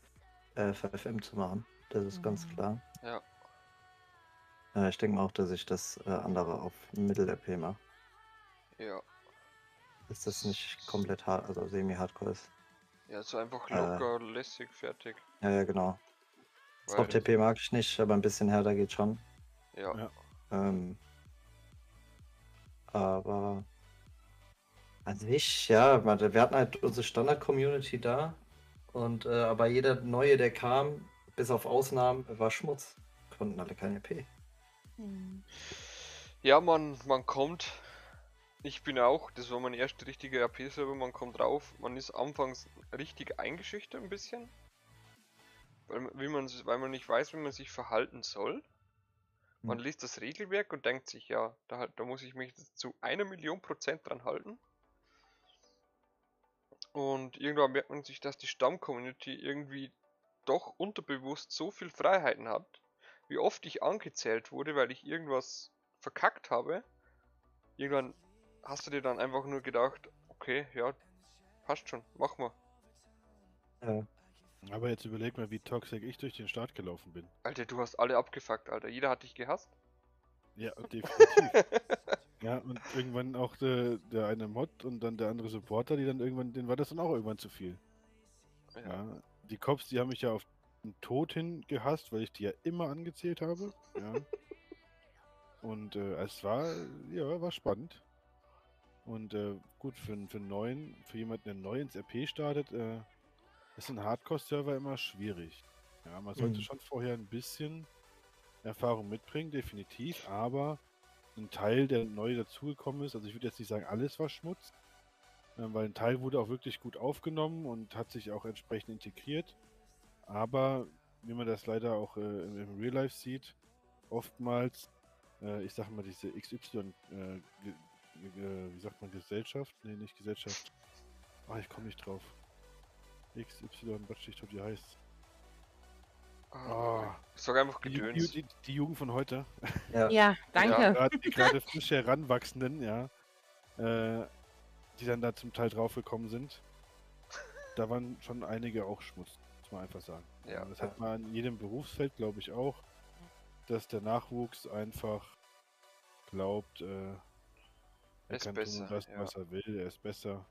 äh, FFM zu machen. Das ist ganz Mhm. klar. Ja. Äh, ich denke mal auch, dass ich das äh, andere auf Mittel-RP mache. ja, Dass das nicht komplett hart, also semi-hardcore ist. ja, so einfach Äh. locker, lässig, fertig. Ja, ja, genau. Weil- Soft-TP mag ich nicht, aber ein bisschen härter geht schon. Ja, Ja. Ähm, aber an sich, ja, warte, wir hatten halt unsere Standard-Community da. Und äh, aber jeder Neue, der kam, bis auf Ausnahmen, war Schmutz. Konnten alle kein EP. ja, man, man kommt. Ich bin auch, das war mein erster richtiger RP-Server, man kommt drauf, man ist anfangs richtig eingeschüchtert ein bisschen. Weil, man- wie man, weil man nicht weiß, wie man sich verhalten soll. Man Hm. liest das Regelwerk und denkt sich, ja, da, da muss ich mich zu einer Million Prozent dran halten. Und irgendwann merkt man sich, dass die Stamm-Community irgendwie doch unterbewusst so viel Freiheiten hat, wie oft ich angezählt wurde, weil ich irgendwas verkackt habe. Irgendwann hast du dir dann einfach nur gedacht, okay, ja, passt schon, mach mal. Ja. Aber jetzt überleg mal, wie toxic ich durch den Start gelaufen bin. Alter, du hast alle abgefuckt, Alter. Jeder hat dich gehasst. Ja, definitiv. ja, und irgendwann auch der, der eine Mod und dann der andere Supporter, die dann irgendwann, denen war das dann auch irgendwann zu viel. ja. Ja. Die Cops, die haben mich ja auf den Tod hin gehasst, weil ich die ja immer angezählt habe. Ja. Und äh, es war, ja, war spannend. Und äh, gut, für, für neuen, für jemanden, der neu ins RP startet, äh, ist ein Hardcore-Server immer schwierig. Ja, man sollte Mhm. schon vorher ein bisschen Erfahrung mitbringen, definitiv, aber ein Teil, der neu dazugekommen ist, also ich würde jetzt nicht sagen, alles war Schmutz, weil ein Teil wurde auch wirklich gut aufgenommen und hat sich auch entsprechend integriert. Aber wie man das leider auch äh, im, Real Life sieht, oftmals, äh, ich sag mal, diese XY, äh, wie sagt man, Gesellschaft? Nee, nicht Gesellschaft. Ah, ich komme nicht drauf. XY, was ich tot, wie heißt Ah, Ich sag einfach die, Ju- Gedöns. die, die Jugend von heute. Ja. Ja, danke. Ja. gerade, die gerade frisch heranwachsenden, ja, äh, die dann da zum Teil draufgekommen sind, da waren schon einige auch Schmutz, muss man einfach sagen. Ja. Das hat man in jedem Berufsfeld, glaube ich, auch, dass der Nachwuchs einfach glaubt, äh, er Ist kann besser, tun und das, ja. was er will, er ist besser.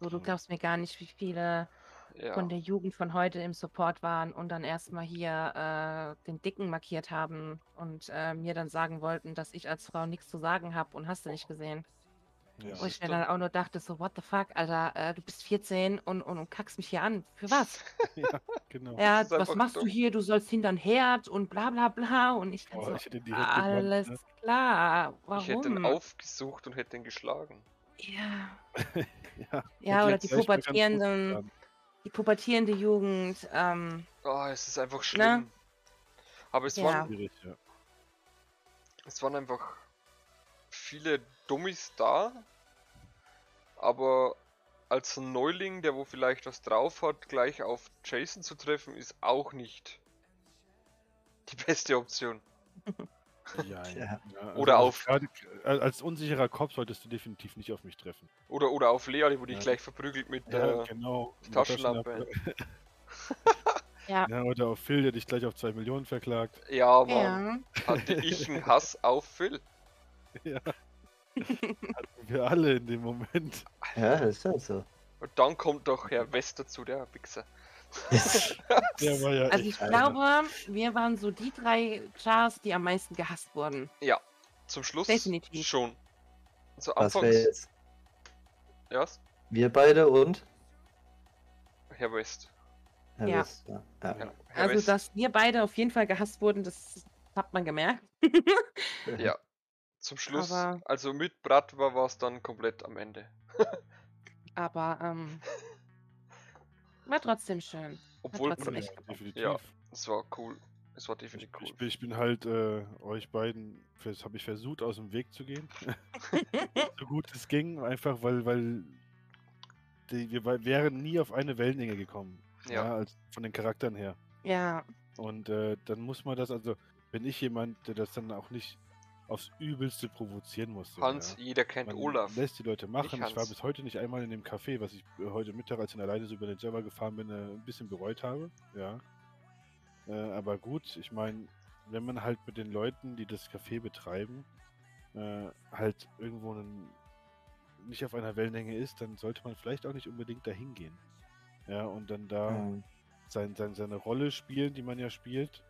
So, du glaubst mir gar nicht, wie viele Ja. von der Jugend von heute im Support waren und dann erstmal hier äh, den Dicken markiert haben und äh, mir dann sagen wollten, dass ich als Frau nichts zu sagen habe und hast du nicht gesehen. Ja. Wo ich mir doch- dann auch nur dachte, so, what the fuck, Alter, äh, du bist 14 und, und, und kackst mich hier an. Für was? Genau. Ja, was machst dumm. du hier? Du sollst hinter den Herd und bla bla bla. Und ich dann Oh, so, ich alles ne? klar, Ich hätte ihn warum? aufgesucht und hätte ihn geschlagen. Ja, Ja, ja oder die pubertierenden, die pubertierende Jugend, ähm, Ah, es ist einfach Na? schlimm. Aber es, Ja. waren, ja. es waren einfach viele Dummies da. Aber als Neuling, der wo vielleicht was drauf hat, gleich auf Jason zu treffen, ist auch nicht die beste Option. Ja, ja. Oder also auf- Gerade, äh, als unsicherer Kopf solltest du definitiv nicht auf mich treffen. Oder, oder auf Lea, die wurde ich Ja. gleich verprügelt mit Ja, der genau. die mit Taschenlampe. ja. Ja, oder auf Phil, der dich gleich auf 2 Millionen verklagt. Ja, Mann. Ja, Hatte ich einen Hass auf Phil. Ja. Hatten wir alle in dem Moment. Ja, das ist halt so. Und dann kommt doch Herr West dazu, der Wichser. Der war ja also ich einer. glaube, wir waren so die drei Chars, die am meisten gehasst wurden. Ja, zum Schluss Definitiv. schon. So Was wäre anfangs, jetzt? ja, Wir beide und? Herr West. Herr Ja. West, ja. Ja. Ja, Herr Also, West. dass wir beide auf jeden Fall gehasst wurden, das hat man gemerkt. Ja. Zum Schluss, Aber- also mit Brat war es dann komplett am Ende. Aber ähm, war trotzdem schön. Obwohl, trotzdem Ja, definitiv. Ja. es war cool. Es war definitiv cool. Ich, bin- ich bin halt äh, euch beiden, habe ich versucht, aus dem Weg zu gehen. so gut es ging, einfach weil, weil die, wir wären nie auf eine Wellenlänge gekommen. Ja. Ja. als von den Charakteren her. Ja, Und äh, dann muss man das, also, bin ich jemand, der das dann auch nicht aufs Übelste provozieren muss. so, Hans, ja. jeder kennt Man Olaf. lässt die Leute machen. Ich war Hans. bis heute nicht einmal in dem Café, was ich äh, heute Mittag, als ich alleine so über den Server gefahren bin, äh, ein bisschen bereut habe. Ja. Äh, aber gut, ich meine, wenn man halt mit den Leuten, die das Café betreiben, äh, halt irgendwo einen, nicht auf einer Wellenlänge ist, dann sollte man vielleicht auch nicht unbedingt dahin gehen. Ja, und dann da Ähm, sein, sein, seine Rolle spielen, die man ja spielt,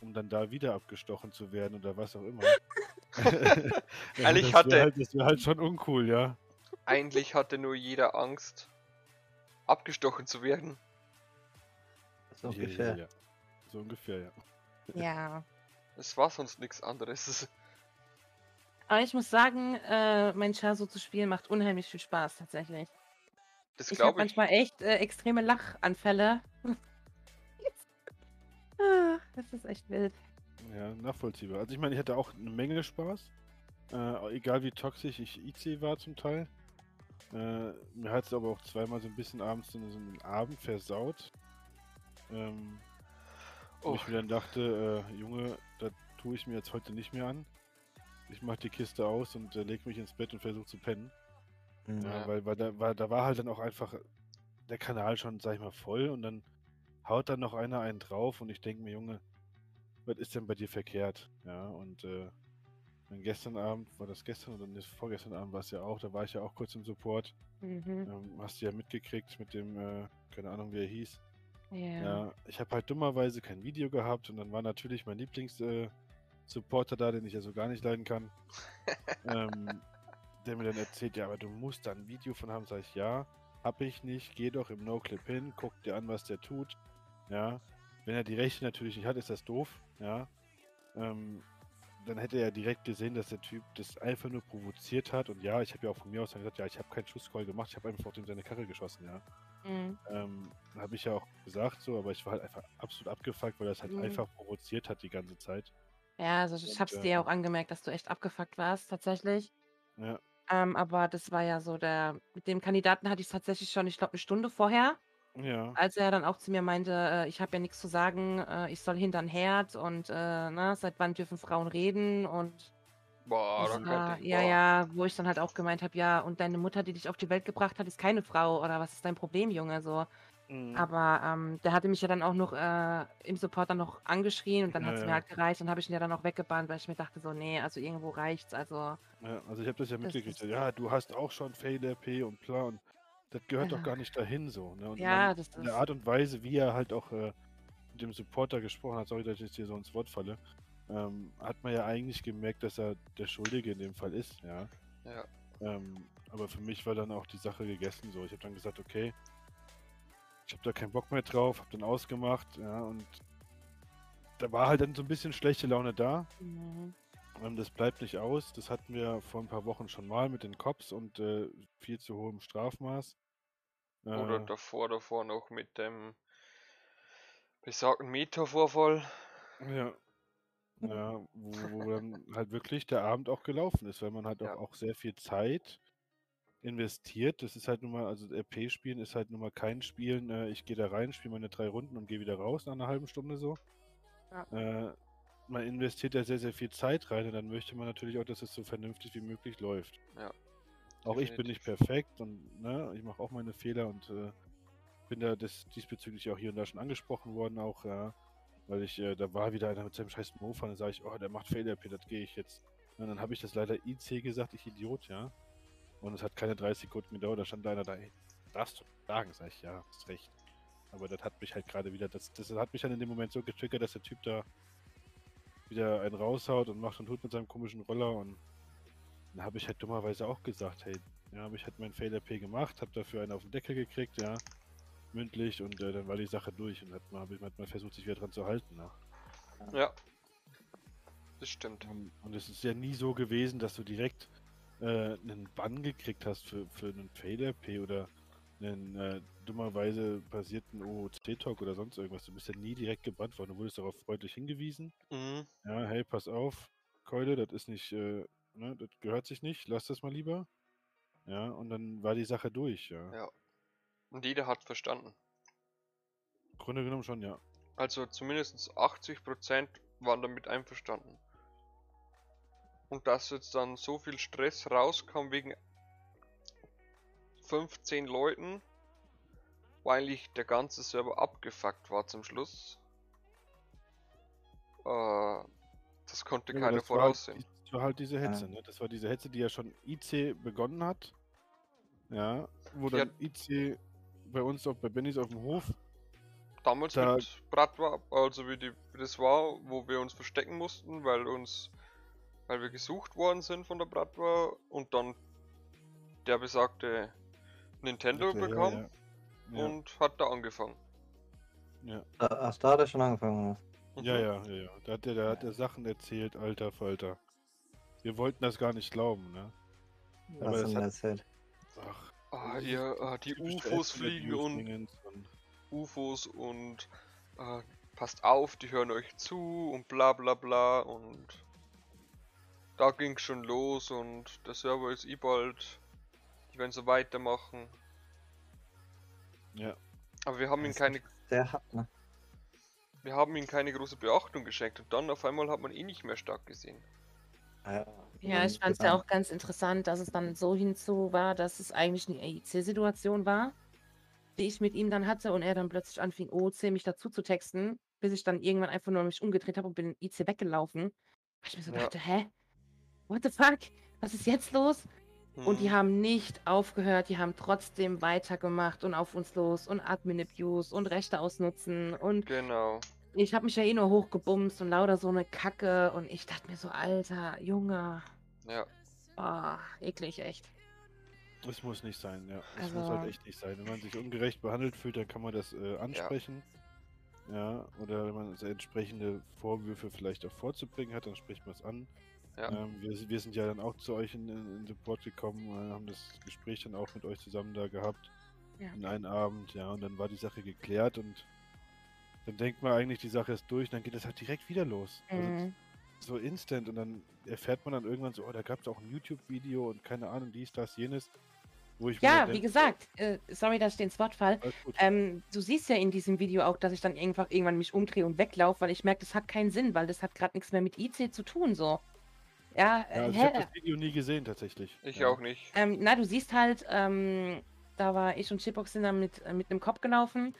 um dann da wieder abgestochen zu werden oder was auch immer. Eigentlich das hatte- wär halt, das wäre halt schon uncool, ja. Eigentlich hatte nur jeder Angst, abgestochen zu werden. so Ja, ja, ungefähr. ja. So ungefähr, ja. ja. Es war sonst nichts anderes. Aber ich muss sagen, äh, mein Char so zu spielen macht unheimlich viel Spaß tatsächlich. Das Ich habe glaube ich. manchmal echt äh, extreme Lachanfälle. Ah, das ist echt wild. Ja, nachvollziehbar. Also ich meine, ich hatte auch eine Menge Spaß. Äh, egal wie toxisch ich IC war zum Teil. Äh, mir hat es aber auch zweimal so ein bisschen abends so einen Abend versaut. Ähm, Wo Oh, ich mir dann dachte, äh, Junge, das tue ich mir jetzt heute nicht mehr an. Ich mache die Kiste aus und äh, leg mich ins Bett und versuche zu pennen. Mhm. Ja, weil, weil da, war, da war halt dann auch einfach der Kanal schon, sag ich mal, voll und dann haut dann noch einer einen drauf und ich denke mir, Junge, was ist denn bei dir verkehrt? Ja, und äh, dann gestern Abend, war das gestern oder vorgestern Abend war es ja auch, da war ich ja auch kurz im Support. Mhm. Ähm, hast du ja mitgekriegt mit dem, äh, keine Ahnung, wie er hieß. Ja. Ja, ich habe halt dummerweise kein Video gehabt und dann war natürlich mein Lieblings-Supporter da, den ich ja so gar nicht leiden kann. ähm, der mir dann erzählt, ja, aber du musst da ein Video von haben. Sag ich, ja, hab ich nicht. Geh doch im No-Clip hin, guck dir an, was der tut. Ja, wenn er die Rechte natürlich nicht hat, ist das doof. Ja, ähm, dann hätte er direkt gesehen, dass der Typ das einfach nur provoziert hat. Und ja, ich habe ja auch von mir aus gesagt, ja, ich habe keinen Schusscall gemacht, ich habe einfach auf dem seine Karre geschossen, ja. Mhm. Ähm, habe ich ja auch gesagt so, aber ich war halt einfach absolut abgefuckt, weil er es halt Mhm. einfach provoziert hat die ganze Zeit. Ja, also ich Und, hab's äh, dir ja auch angemerkt, dass du echt abgefuckt warst, tatsächlich. Ja, Ähm, aber das war ja so der, mit dem Kandidaten hatte ich tatsächlich schon, ich glaube, eine Stunde vorher, ja, als er dann auch zu mir meinte, äh, ich habe ja nichts zu sagen, äh, ich soll hintern Herd und äh, na, seit wann dürfen Frauen reden und boah, das da war, ich. ja, boah. ja, wo ich dann halt auch gemeint habe, ja, und deine Mutter, die dich auf die Welt gebracht hat, ist keine Frau oder was ist dein Problem, Junge, so. Mhm. Aber ähm, der hatte mich ja dann auch noch äh, im Support dann noch angeschrien und dann hat es mir ja. halt gereicht und habe ich ihn ja dann auch weggebannt, weil ich mir dachte so, nee, also irgendwo reicht's, also ja, also ich habe das ja Das mitgekriegt. ist- Ja, du hast auch schon Fail RP und bla und das gehört doch gar nicht dahin so. Ne? Und Ja, man, das in der ist- Art und Weise, wie er halt auch äh, mit dem Supporter gesprochen hat, sorry, dass ich jetzt hier so ins Wort falle, ähm, hat man ja eigentlich gemerkt, dass er der Schuldige in dem Fall ist, ja. Ja. Ähm, aber für mich war dann auch die Sache gegessen so. Ich habe dann gesagt, okay, ich habe da keinen Bock mehr drauf, habe dann ausgemacht, ja, und da war halt dann so ein bisschen schlechte Laune da. Mhm. Ähm, das bleibt nicht aus. Das hatten wir vor ein paar Wochen schon mal mit den Cops und äh, viel zu hohem Strafmaß. Oder Äh, davor, davor noch mit dem besagten Meta-Vorfall. Ja. Ja, wo, wo dann halt wirklich der Abend auch gelaufen ist, weil man halt Ja. auch, auch sehr viel Zeit investiert. Das ist halt nun mal, also RP-Spielen ist halt nun mal kein Spielen, äh, ich gehe da rein, spiele meine drei Runden und gehe wieder raus nach einer halben Stunde so. Ja. Äh, man investiert da sehr, sehr viel Zeit rein und dann möchte man natürlich auch, dass es so vernünftig wie möglich läuft. Ja, Auch ich bin nicht perfekt und ne, ich mache auch meine Fehler und äh, bin da des, diesbezüglich auch hier und da schon angesprochen worden, auch ja, weil ich, äh, da war wieder einer mit seinem scheiß Mofa und dann sage ich, oh, der macht Fehler-RP, das gehe ich jetzt. Und dann habe ich das leider IC gesagt, ich Idiot, ja. Und es hat keine 30 Sekunden gedauert, da stand einer da, ey, darfst du sagen, sag ich, ja, hast recht. Aber das hat mich halt gerade wieder, das, das hat mich dann in dem Moment so getriggert, dass der Typ da wieder einen raushaut und macht und tut mit seinem komischen Roller und dann habe ich halt dummerweise auch gesagt, hey, ja, habe ich halt mein Fail-RP gemacht, habe dafür einen auf den Deckel gekriegt, ja, mündlich und äh, dann war die Sache durch und hat habe ich mal versucht, sich wieder dran zu halten. Ne? Ja. Das stimmt. Und, und es ist ja nie so gewesen, dass du direkt äh, einen Bann gekriegt hast für, für einen Fail-RP oder einen äh, dummerweise basierten OOC-Talk oder sonst irgendwas. Du bist ja nie direkt gebannt worden. Du wurdest darauf freundlich hingewiesen. Mhm. Ja, hey, pass auf, Keule, das ist nicht, äh, ne, das gehört sich nicht, lass das mal lieber. Ja, und dann war die Sache durch, ja. Ja. Und jeder hat verstanden. Im Grunde genommen schon, ja. Also zumindest 80% waren damit einverstanden. Und dass jetzt dann so viel Stress rauskam wegen 15 Leuten, weil ich der ganze Server abgefuckt war zum Schluss. Äh, das konnte Ja, keiner das war halt, voraussehen. das war halt diese Ja. Hetze, ne? Das war diese Hetze, die ja schon IC begonnen hat. Ja, wo Ja. dann IC bei uns auf, bei Bennys auf dem Hof. Damals da- mit Bratwa, also wie, die, wie das war, wo wir uns verstecken mussten, weil uns, weil wir gesucht worden sind von der Bratwa und dann der besagte Nintendo Erklär- bekam ja, ja. und hat da angefangen. Ja, Ach, ach, da hat er schon angefangen. oder? ja, Mhm. ja, ja, ja. Da hat der, da hat der Sachen erzählt, alter Falter. Wir wollten das gar nicht glauben, ne? Was Aber hat das er hat- erzählt? Ach, Ah, ihr, ah, die UFOs fliegen und und UFOs und äh, passt auf, die hören euch zu und bla bla bla und da ging's schon los und der Server ist eh bald, die werden so weitermachen. Ja, Aber wir haben ihm ist keine, Sehr hart, ne? wir haben ihm keine große Beachtung geschenkt und dann auf einmal hat man ihn nicht mehr stark gesehen. Ja, Ja, ich fand es ja auch ganz interessant, dass es dann so hinzu war, dass es eigentlich eine AIC-Situation war, die ich mit ihm dann hatte und er dann plötzlich anfing, OC mich dazu zu texten, bis ich dann irgendwann einfach nur mich umgedreht habe und bin in IC weggelaufen. Weil ich mir so Ja. dachte, hä? What the fuck? Was ist jetzt los? Und die Mhm. haben nicht aufgehört, die haben trotzdem weitergemacht und auf uns los und Admin-Abuse und Rechte ausnutzen und Genau. ich habe mich ja eh nur hochgebumst und lauter so eine Kacke und ich dachte mir so, Alter, Junge, Ja. oh, eklig, echt. das muss nicht sein, ja. Das Also- muss halt echt nicht sein. Wenn man sich ungerecht behandelt fühlt, dann kann man das äh, ansprechen. Ja. oder wenn man entsprechende Vorwürfe vielleicht auch vorzubringen hat, dann spricht man es an. Ja. Ähm, wir, wir sind ja dann auch zu euch in, in, Support gekommen, äh, haben das Gespräch dann auch mit euch zusammen da gehabt. Ja. In einem Abend, ja, und dann war die Sache geklärt und dann denkt man eigentlich, die Sache ist durch, und dann geht es halt direkt wieder los. Also Mhm. so instant und dann erfährt man dann irgendwann so, oh, da gab es auch ein YouTube-Video und keine Ahnung, dies, das, jenes, wo ich Ja, wie denk, gesagt, äh, sorry, dass ich den Spot fall. Ähm, du siehst ja in diesem Video auch, dass ich dann einfach irgendwann mich umdrehe und weglaufe, weil ich merke, das hat keinen Sinn, weil das hat gerade nichts mehr mit IC zu tun, so. Ja, ja, äh, also ich habe das Video nie gesehen tatsächlich. Ich ja. auch nicht. Ähm, na, du siehst halt, ähm, da war ich und Chipbox sind dann mit, äh, mit einem Cop gelaufen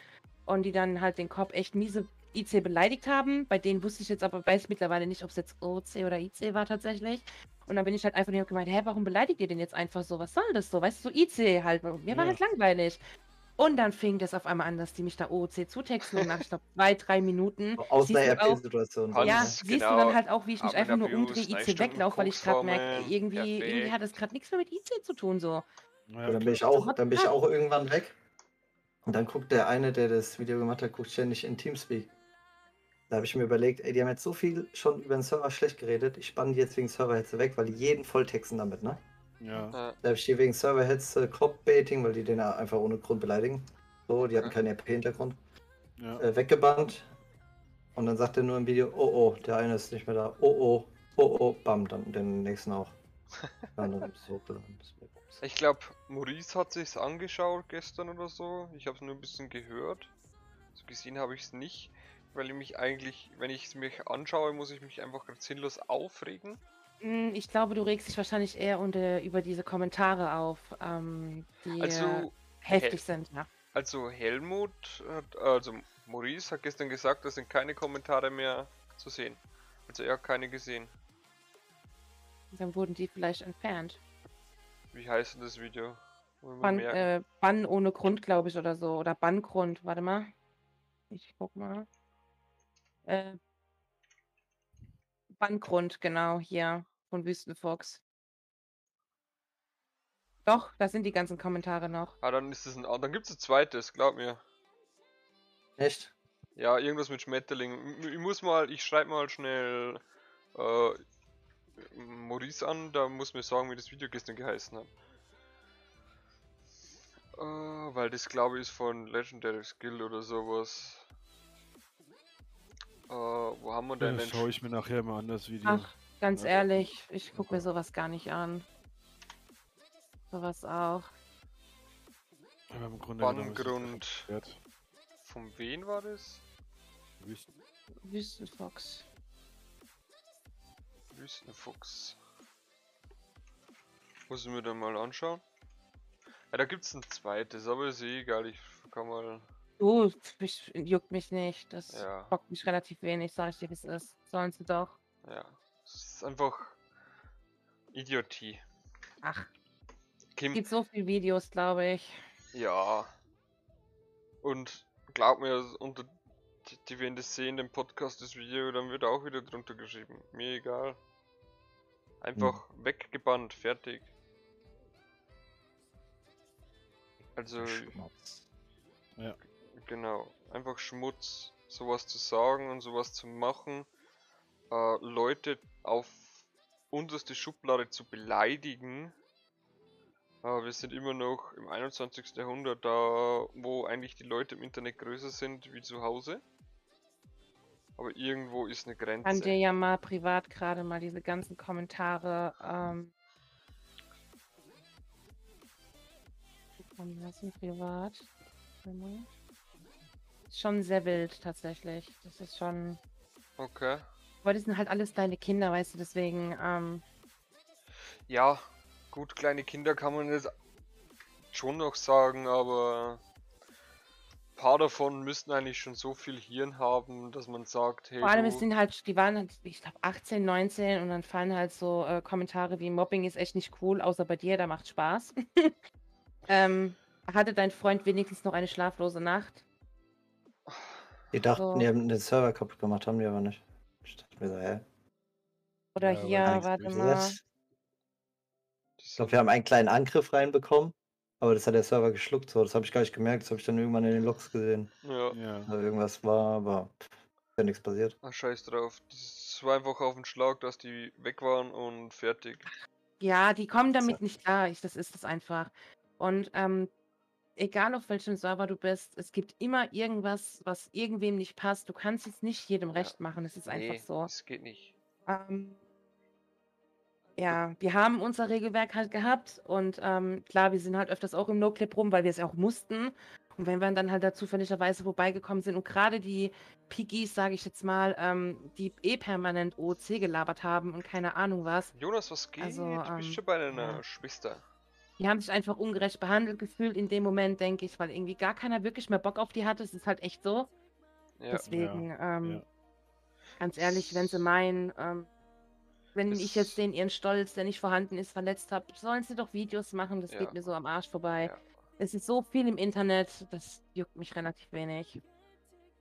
und die dann halt den Cop echt miese IC beleidigt haben. Bei denen wusste ich jetzt aber, weiß mittlerweile nicht, ob es jetzt OC oder IC war tatsächlich. Und dann bin ich halt einfach nur gemeint, hä, warum beleidigt ihr den jetzt einfach so? Was soll das so? Weißt du, so IC halt. Mir war Ja. halt langweilig. Und dann fing das auf einmal an, dass die mich da OOC zutexten und nach, ich glaube, zwei, drei Minuten. Aus einer auch- RP-Situation. Ja, siehst du genau. dann halt auch, wie ich mich einfach nur umdrehe, IC weglaufe, weil ich gerade merke, irgendwie, irgendwie hat das gerade nichts mehr mit IC zu tun, so. Ja, dann bin ich auch, dann bin ich auch irgendwann weg. Und dann guckt der eine, der das Video gemacht hat, guckt ständig in Teamspeak. Da habe ich mir überlegt, ey, die haben jetzt so viel schon über den Server schlecht geredet. Ich spanne die jetzt wegen Serverhetze weg, weil die jeden volltexten damit, ne? Ja. Ja. Da habe ich die wegen Serverhetze, Cop-Baiting, weil die den einfach ohne Grund beleidigen. So, die hatten keinen RP-Hintergrund. ja. Äh, weggebannt. Und dann sagt er nur im Video, oh oh, der eine ist nicht mehr da. Oh oh, oh oh, bam, dann den nächsten auch. Ich glaube, Maurice hat sich's angeschaut gestern oder so. Ich habe es nur ein bisschen gehört. So gesehen habe ich es nicht, weil ich mich eigentlich, wenn ich es mir anschaue, muss ich mich einfach ganz sinnlos aufregen. Hm, Ich glaube, du regst dich wahrscheinlich eher unter, über diese Kommentare auf, ähm, die äh, Also, heftig sind, ja. also Helmut, hat, also Maurice hat gestern gesagt, da sind keine Kommentare mehr zu sehen. Also er hat keine gesehen. Dann wurden die vielleicht entfernt. Wie heißt denn das Video? Merken. äh, Bann ohne Grund, glaube ich, oder so. Oder Banngrund, warte mal. Ich guck mal. Äh, Banngrund, genau, hier, von Wüstenfuchs. Doch, da sind die ganzen Kommentare noch. Ah, dann ist es ein. ah, Dann gibt es ein zweites, glaub mir. Echt? Ja, irgendwas mit Schmetterling. Ich muss mal, ich schreibe mal schnell äh, Maurice an, da muss mir sagen, wie das Video gestern geheißen hat. Äh, weil das glaube ich ist von Legendary Skill oder sowas. Äh, wo haben wir denn Das den? schaue ich mir nachher mal an, das Video. Ach, ganz ehrlich, ich gucke mir sowas gar nicht an. Sowas auch. Aber im Grunde Banngrund. wert. Von wen war das? Wüsten- Wüstenfuchs. Wüstenfuchs. Muss ich mir dann mal anschauen. Ja, da gibt's ein zweites, aber ist eh egal, ich kann mal. Du, ich, juckt mich nicht. Das Ja. bockt mich relativ wenig, sag ich dir, wie es ist. Sollen sie doch. Ja. Ist einfach Idiotie. Ach, Kim, gibt so viele Videos, glaube ich. ja. Und glaub mir, unter die, die werden das sehen, den Podcast, das Video, dann wird auch wieder drunter geschrieben. Mir egal. Einfach weggebannt, fertig. Also, Schmutz. Genau, einfach Schmutz, sowas zu sagen und sowas zu machen, äh, Leute auf unterste Schublade zu beleidigen. Äh, wir sind immer noch im 21. Jahrhundert, da wo eigentlich die Leute im Internet größer sind wie zu Hause. Aber irgendwo ist eine Kann dir Grenze. ja mal privat gerade mal diese ganzen Kommentare ähm, kommen lassen, privat. Ist schon sehr wild tatsächlich. Das ist schon. Okay. Aber die sind halt alles deine Kinder, weißt du, deswegen, ähm, Ja, gut, kleine Kinder kann man jetzt schon noch sagen, aber ein paar davon müssten eigentlich schon so viel Hirn haben, dass man sagt, hey, vor allem, du, es sind halt, die waren halt, ich glaube, 18, 19 und dann fallen halt so äh, Kommentare wie Mobbing ist echt nicht cool, außer bei dir, da macht Spaß. ähm, hatte dein Freund wenigstens noch eine schlaflose Nacht? Die dachten, So. die haben den Server kaputt gemacht, haben die aber nicht. Mir so, hä? Oder Ja, hier, warte mal. Was? Ich glaube, wir haben einen kleinen Angriff reinbekommen, aber das hat der Server geschluckt. So, das habe ich gar nicht gemerkt. Das habe ich dann irgendwann in den Logs gesehen. ja, Ja. Da irgendwas war, aber pff, ist ja nichts passiert. ach, scheiß drauf. Das war einfach auf den Schlag, dass die weg waren und fertig. Ja, die kommen So. damit nicht klar. Ich, das ist es einfach. Und ähm, egal auf welchem Server du bist, es gibt immer irgendwas, was irgendwem nicht passt. Du kannst es nicht jedem Ja. recht machen. Es ist einfach Nee, so. das geht nicht. Ähm, ja, wir haben unser Regelwerk halt gehabt und ähm, klar, wir sind halt öfters auch im No-Clip rum, weil wir es auch mussten. Und wenn wir dann halt da zufälligerweise vorbeigekommen sind und gerade die Piggies, sage ich jetzt mal, ähm, die eh permanent OC gelabert haben und keine Ahnung was, Jonas, was geht? Also, du bist ähm, schon bei deiner ja. Schwester. Die haben sich einfach ungerecht behandelt gefühlt in dem Moment, denke ich, weil irgendwie gar keiner wirklich mehr Bock auf die hatte. Es ist halt echt so. Ja, Deswegen, ähm, ja. ganz ehrlich, wenn sie meinen, ähm, Wenn Das- ich jetzt den ihren Stolz, der nicht vorhanden ist, verletzt habe, sollen sie doch Videos machen, das Ja. geht mir so am Arsch vorbei. Ja. Es ist so viel im Internet, das juckt mich relativ wenig.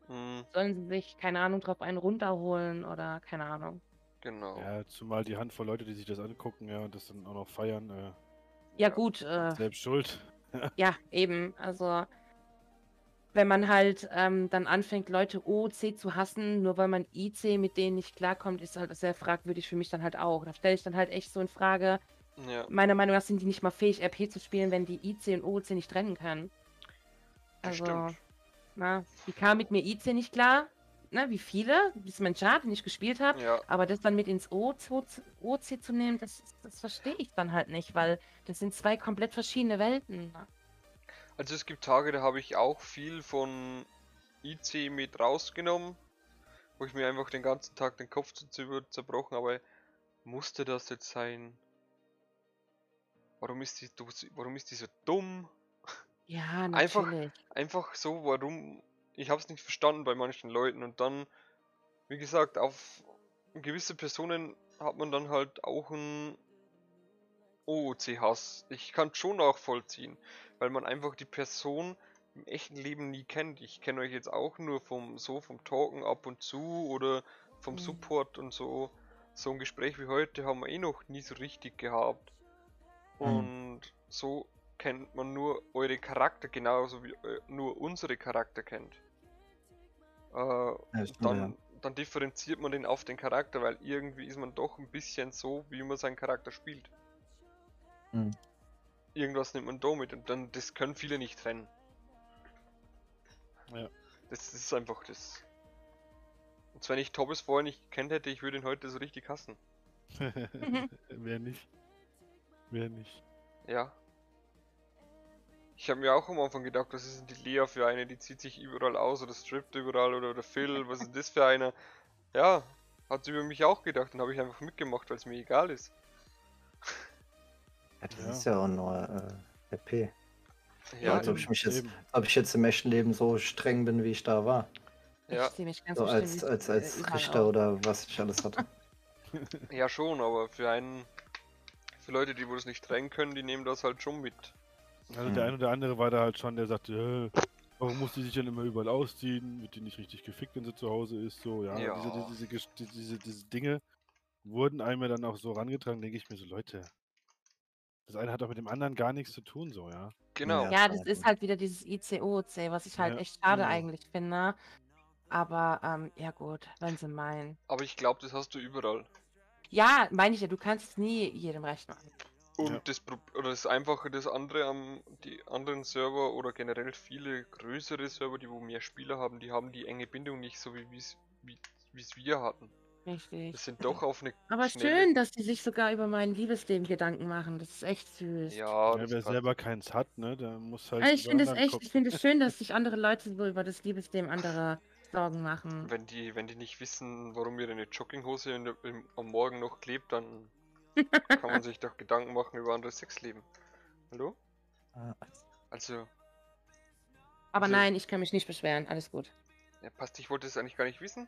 Hm, Sollen sie sich, keine Ahnung, drauf einen runterholen oder keine Ahnung. genau. Ja, zumal die Handvoll Leute, die sich das angucken, ja, und das dann auch noch feiern, äh, Ja, gut, äh, selbst schuld. ja, eben. Also, wenn man halt ähm, dann anfängt, Leute OC zu hassen, nur weil man IC mit denen nicht klarkommt, ist halt sehr fragwürdig für mich dann halt auch. Da stelle ich dann halt echt so in Frage, Ja, meiner Meinung nach sind die nicht mal fähig, RP zu spielen, wenn die IC und OC nicht trennen können. das Also, stimmt. na, die kam mit mir IC nicht klar, ne, wie viele, das ist mein Chart, den ich gespielt habe. Ja, Aber das dann mit ins OC, OC zu nehmen, das, das verstehe ich dann halt nicht, weil das sind zwei komplett verschiedene Welten. also es gibt Tage, da habe ich auch viel von IC mit rausgenommen, wo ich mir einfach den ganzen Tag den Kopf zu zerbrochen habe. Musste das jetzt sein? Warum ist die, warum ist die so dumm? Ja, Einfach- natürlich. einfach so, warum. Ich habe es nicht verstanden bei manchen Leuten und dann, wie gesagt, auf gewisse Personen hat man dann halt auch einen OOC-Hass. Ich kann schon nachvollziehen, weil man einfach die Person im echten Leben nie kennt. Ich kenne euch jetzt auch nur vom so vom Talken ab und zu oder vom Mhm. Support und so. So ein Gespräch wie heute haben wir eh noch nie so richtig gehabt. Mhm. Und so kennt man nur eure Charakter genauso wie äh, nur unsere Charakter kennt. Äh, Ja, dann, ja. dann differenziert man den auf den Charakter, weil irgendwie ist man doch ein bisschen so, wie man seinen Charakter spielt. Mhm. Irgendwas nimmt man da mit und dann das können viele nicht trennen. Ja. Das ist einfach das. Und wenn ich Tobbes vorher nicht gekannt hätte, ich würde ihn heute so richtig hassen. Wer nicht? Wer nicht? Ja. Ich habe mir auch am Anfang gedacht, was ist denn die Lea für eine? Die zieht sich überall aus oder strippt überall oder, oder Phil, was ist das für einer? Ja, hat sie über mich auch gedacht und habe ich einfach mitgemacht, weil es mir egal ist. Ja, das Ja. ist ja auch nur äh, RP. Ja, als ob ich mich jetzt, ob ich jetzt im echten Leben so streng bin, wie ich da war. Ja. Ich sehe mich ganz So bestimmt als, als, äh, als Richter oder was ich alles hatte. ja schon, aber für einen, für Leute, die wohl das nicht trennen können, die nehmen das halt schon mit. Also der Mhm. eine oder andere war da halt schon, der sagte, äh, warum muss die sich dann immer überall ausziehen? Wird die nicht richtig gefickt, wenn sie zu Hause ist? So, ja. Ja. Diese, diese, diese, diese, diese, Dinge wurden einem ja dann auch so rangetragen, denke ich mir so, Leute. Das eine hat doch mit dem anderen gar nichts zu tun, so, ja. Genau. Ja. Ja, das ist ja. halt wieder dieses ICOC, was ich halt Ja, echt schade genau. eigentlich finde. Aber ähm, ja gut, wenn sie meinen. Aber ich glaube, das hast du überall. Ja, meine ich ja, du kannst es nie jedem recht machen. Und Ja. das, Pro- oder das Einfache, das andere am, die anderen Server oder generell viele größere Server, die wo mehr Spieler haben, die haben die enge Bindung nicht so wie wie's, wie es wir hatten. Richtig. Das sind doch auf eine Aber schnelle- schön, dass die sich sogar über mein Liebesleben Gedanken machen. Das ist echt süß. Ja, ja wer selber keins hat, ne, der muss halt. Also ich finde es echt, ich finde es schön, dass sich andere Leute so über das Liebesleben anderer Sorgen machen. wenn die, wenn die nicht wissen, warum ihre eine Jogginghose in, im, am Morgen noch klebt, dann kann man sich doch Gedanken machen über andere Sexleben. Hallo? Ah, Also, Aber also- nein, ich kann mich nicht beschweren. Alles gut. ja, passt, ich wollte es eigentlich gar nicht wissen.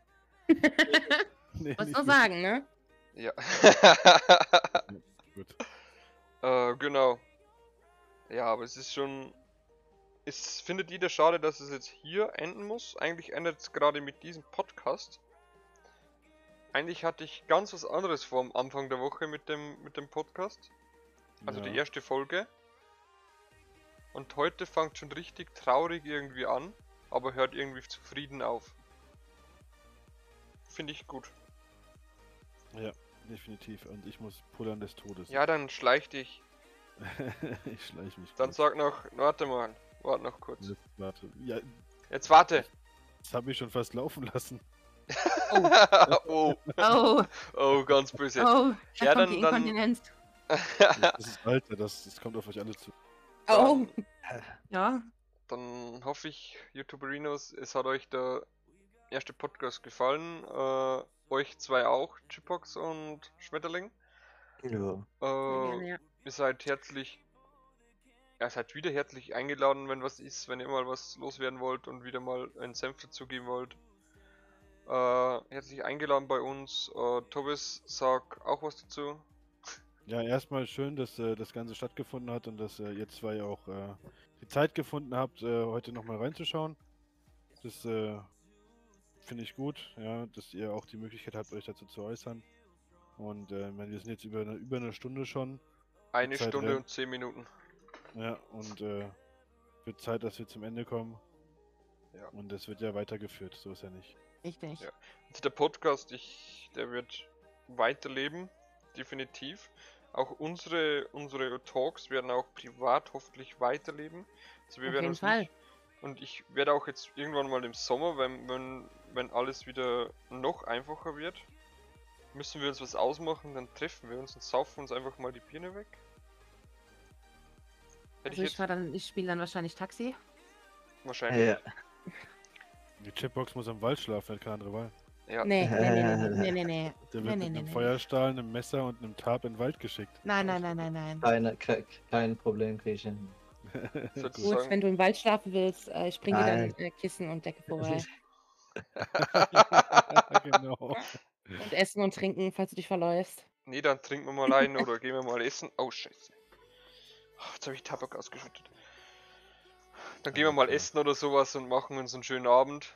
Nee, nicht nur sagen, ne? Ja. Gut. Äh, genau. Ja, aber es ist schon. Es findet jeder schade, dass es jetzt hier enden muss. Eigentlich endet es gerade mit diesem Podcast. Eigentlich hatte ich ganz was anderes vor am Anfang der Woche mit dem, mit dem Podcast. Also die Ja. erste Folge. Und heute fängt schon richtig traurig irgendwie an, aber hört irgendwie zufrieden auf. Finde ich gut. Ja, definitiv. Und ich muss pullern des Todes. Ja, dann schleich dich. ich schleich mich. Dann kurz. sag noch, warte mal, warte noch kurz. Jetzt Warte. Ja, Jetzt warte. das habe ich schon fast laufen lassen. oh, Oh, oh, ganz böse. oh, da Ja, kommt dann- dann-. Das ist Alter, das, das kommt auf euch alle zu. Oh, Dann, ja. dann hoffe ich, YouTuberinos, es hat euch der erste Podcast gefallen. Äh, euch zwei auch, Chipox und Schmetterling. ja. Äh, ja. ihr seid herzlich, ja, seid wieder herzlich eingeladen, wenn was ist, wenn ihr mal was loswerden wollt und wieder mal einen Senf dazugeben wollt. Äh, herzlich eingeladen bei uns. Äh, Tobias, sag auch was dazu. Ja, erstmal schön, dass äh, das Ganze stattgefunden hat und dass äh, ihr zwei auch äh, die Zeit gefunden habt, äh, heute nochmal reinzuschauen. Das äh, finde ich gut, ja, dass ihr auch die Möglichkeit habt, euch dazu zu äußern. Und äh, wir sind jetzt über eine, über eine Stunde schon. Eine Zeit Stunde und zehn Minuten. Ja, und äh, wird Zeit, dass wir zum Ende kommen. Ja. Und es wird ja weitergeführt, so ist ja nicht. Richtig. Ja. Also der Podcast, ich, der wird weiterleben, definitiv. Auch unsere, unsere Talks werden auch privat hoffentlich weiterleben. Also wir Auf werden jeden uns Fall. nicht. Und ich werde auch jetzt irgendwann mal im Sommer, wenn, wenn, wenn alles wieder noch einfacher wird, müssen wir uns was ausmachen, dann treffen wir uns und saufen uns einfach mal die Birne weg. Hätte Also ich ich, jetzt dann, ich spiele dann wahrscheinlich Taxi. wahrscheinlich. Ja. Die Chipbox muss am Wald schlafen, hat keine andere Wahl. Ja. Nee, nee, nee, nee, nee, nee, nee. Der wird nee, mit einem nee. Feuerstahl, einem Messer und einem Tarp in den Wald geschickt. Nein, nein, nein, nein, nein. Keine, ke kein Problem. Sozusagen. Gut, wenn du im Wald schlafen willst, äh, ich bringe dir dann äh, Kissen und Decke vorbei. genau. Und Essen und Trinken, falls du dich verläufst. Nee, dann trinken wir mal ein oder gehen wir mal essen. Oh, scheiße. Oh, jetzt habe ich Tabak ausgeschüttet. Dann gehen wir mal essen oder sowas und machen uns einen schönen Abend.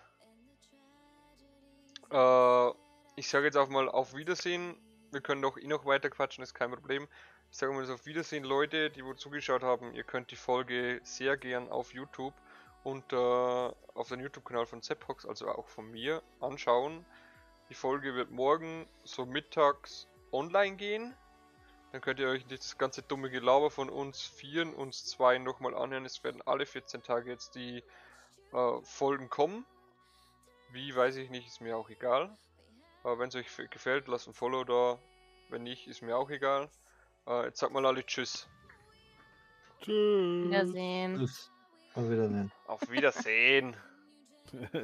Äh, ich sage jetzt auch mal auf Wiedersehen. Wir können doch eh noch weiter quatschen, ist kein Problem. Ich sage mal das auf Wiedersehen, Leute, die wo zugeschaut haben. Ihr könnt die Folge sehr gern auf YouTube und äh, auf den YouTube-Kanal von Zephox, also auch von mir, anschauen. Die Folge wird morgen so mittags online gehen. Dann könnt ihr euch nicht das ganze dumme Gelaber von uns Vieren, uns zwei nochmal anhören. Es werden alle 14 Tage jetzt die äh, Folgen kommen. Wie, weiß ich nicht, ist mir auch egal. Aber wenn es euch gefällt, lasst ein Follow da. Wenn nicht, ist mir auch egal. Äh, jetzt sagt mal alle Tschüss. Tschüss. Wiedersehen. Tschüss. Auf Wiedersehen. Auf Wiedersehen.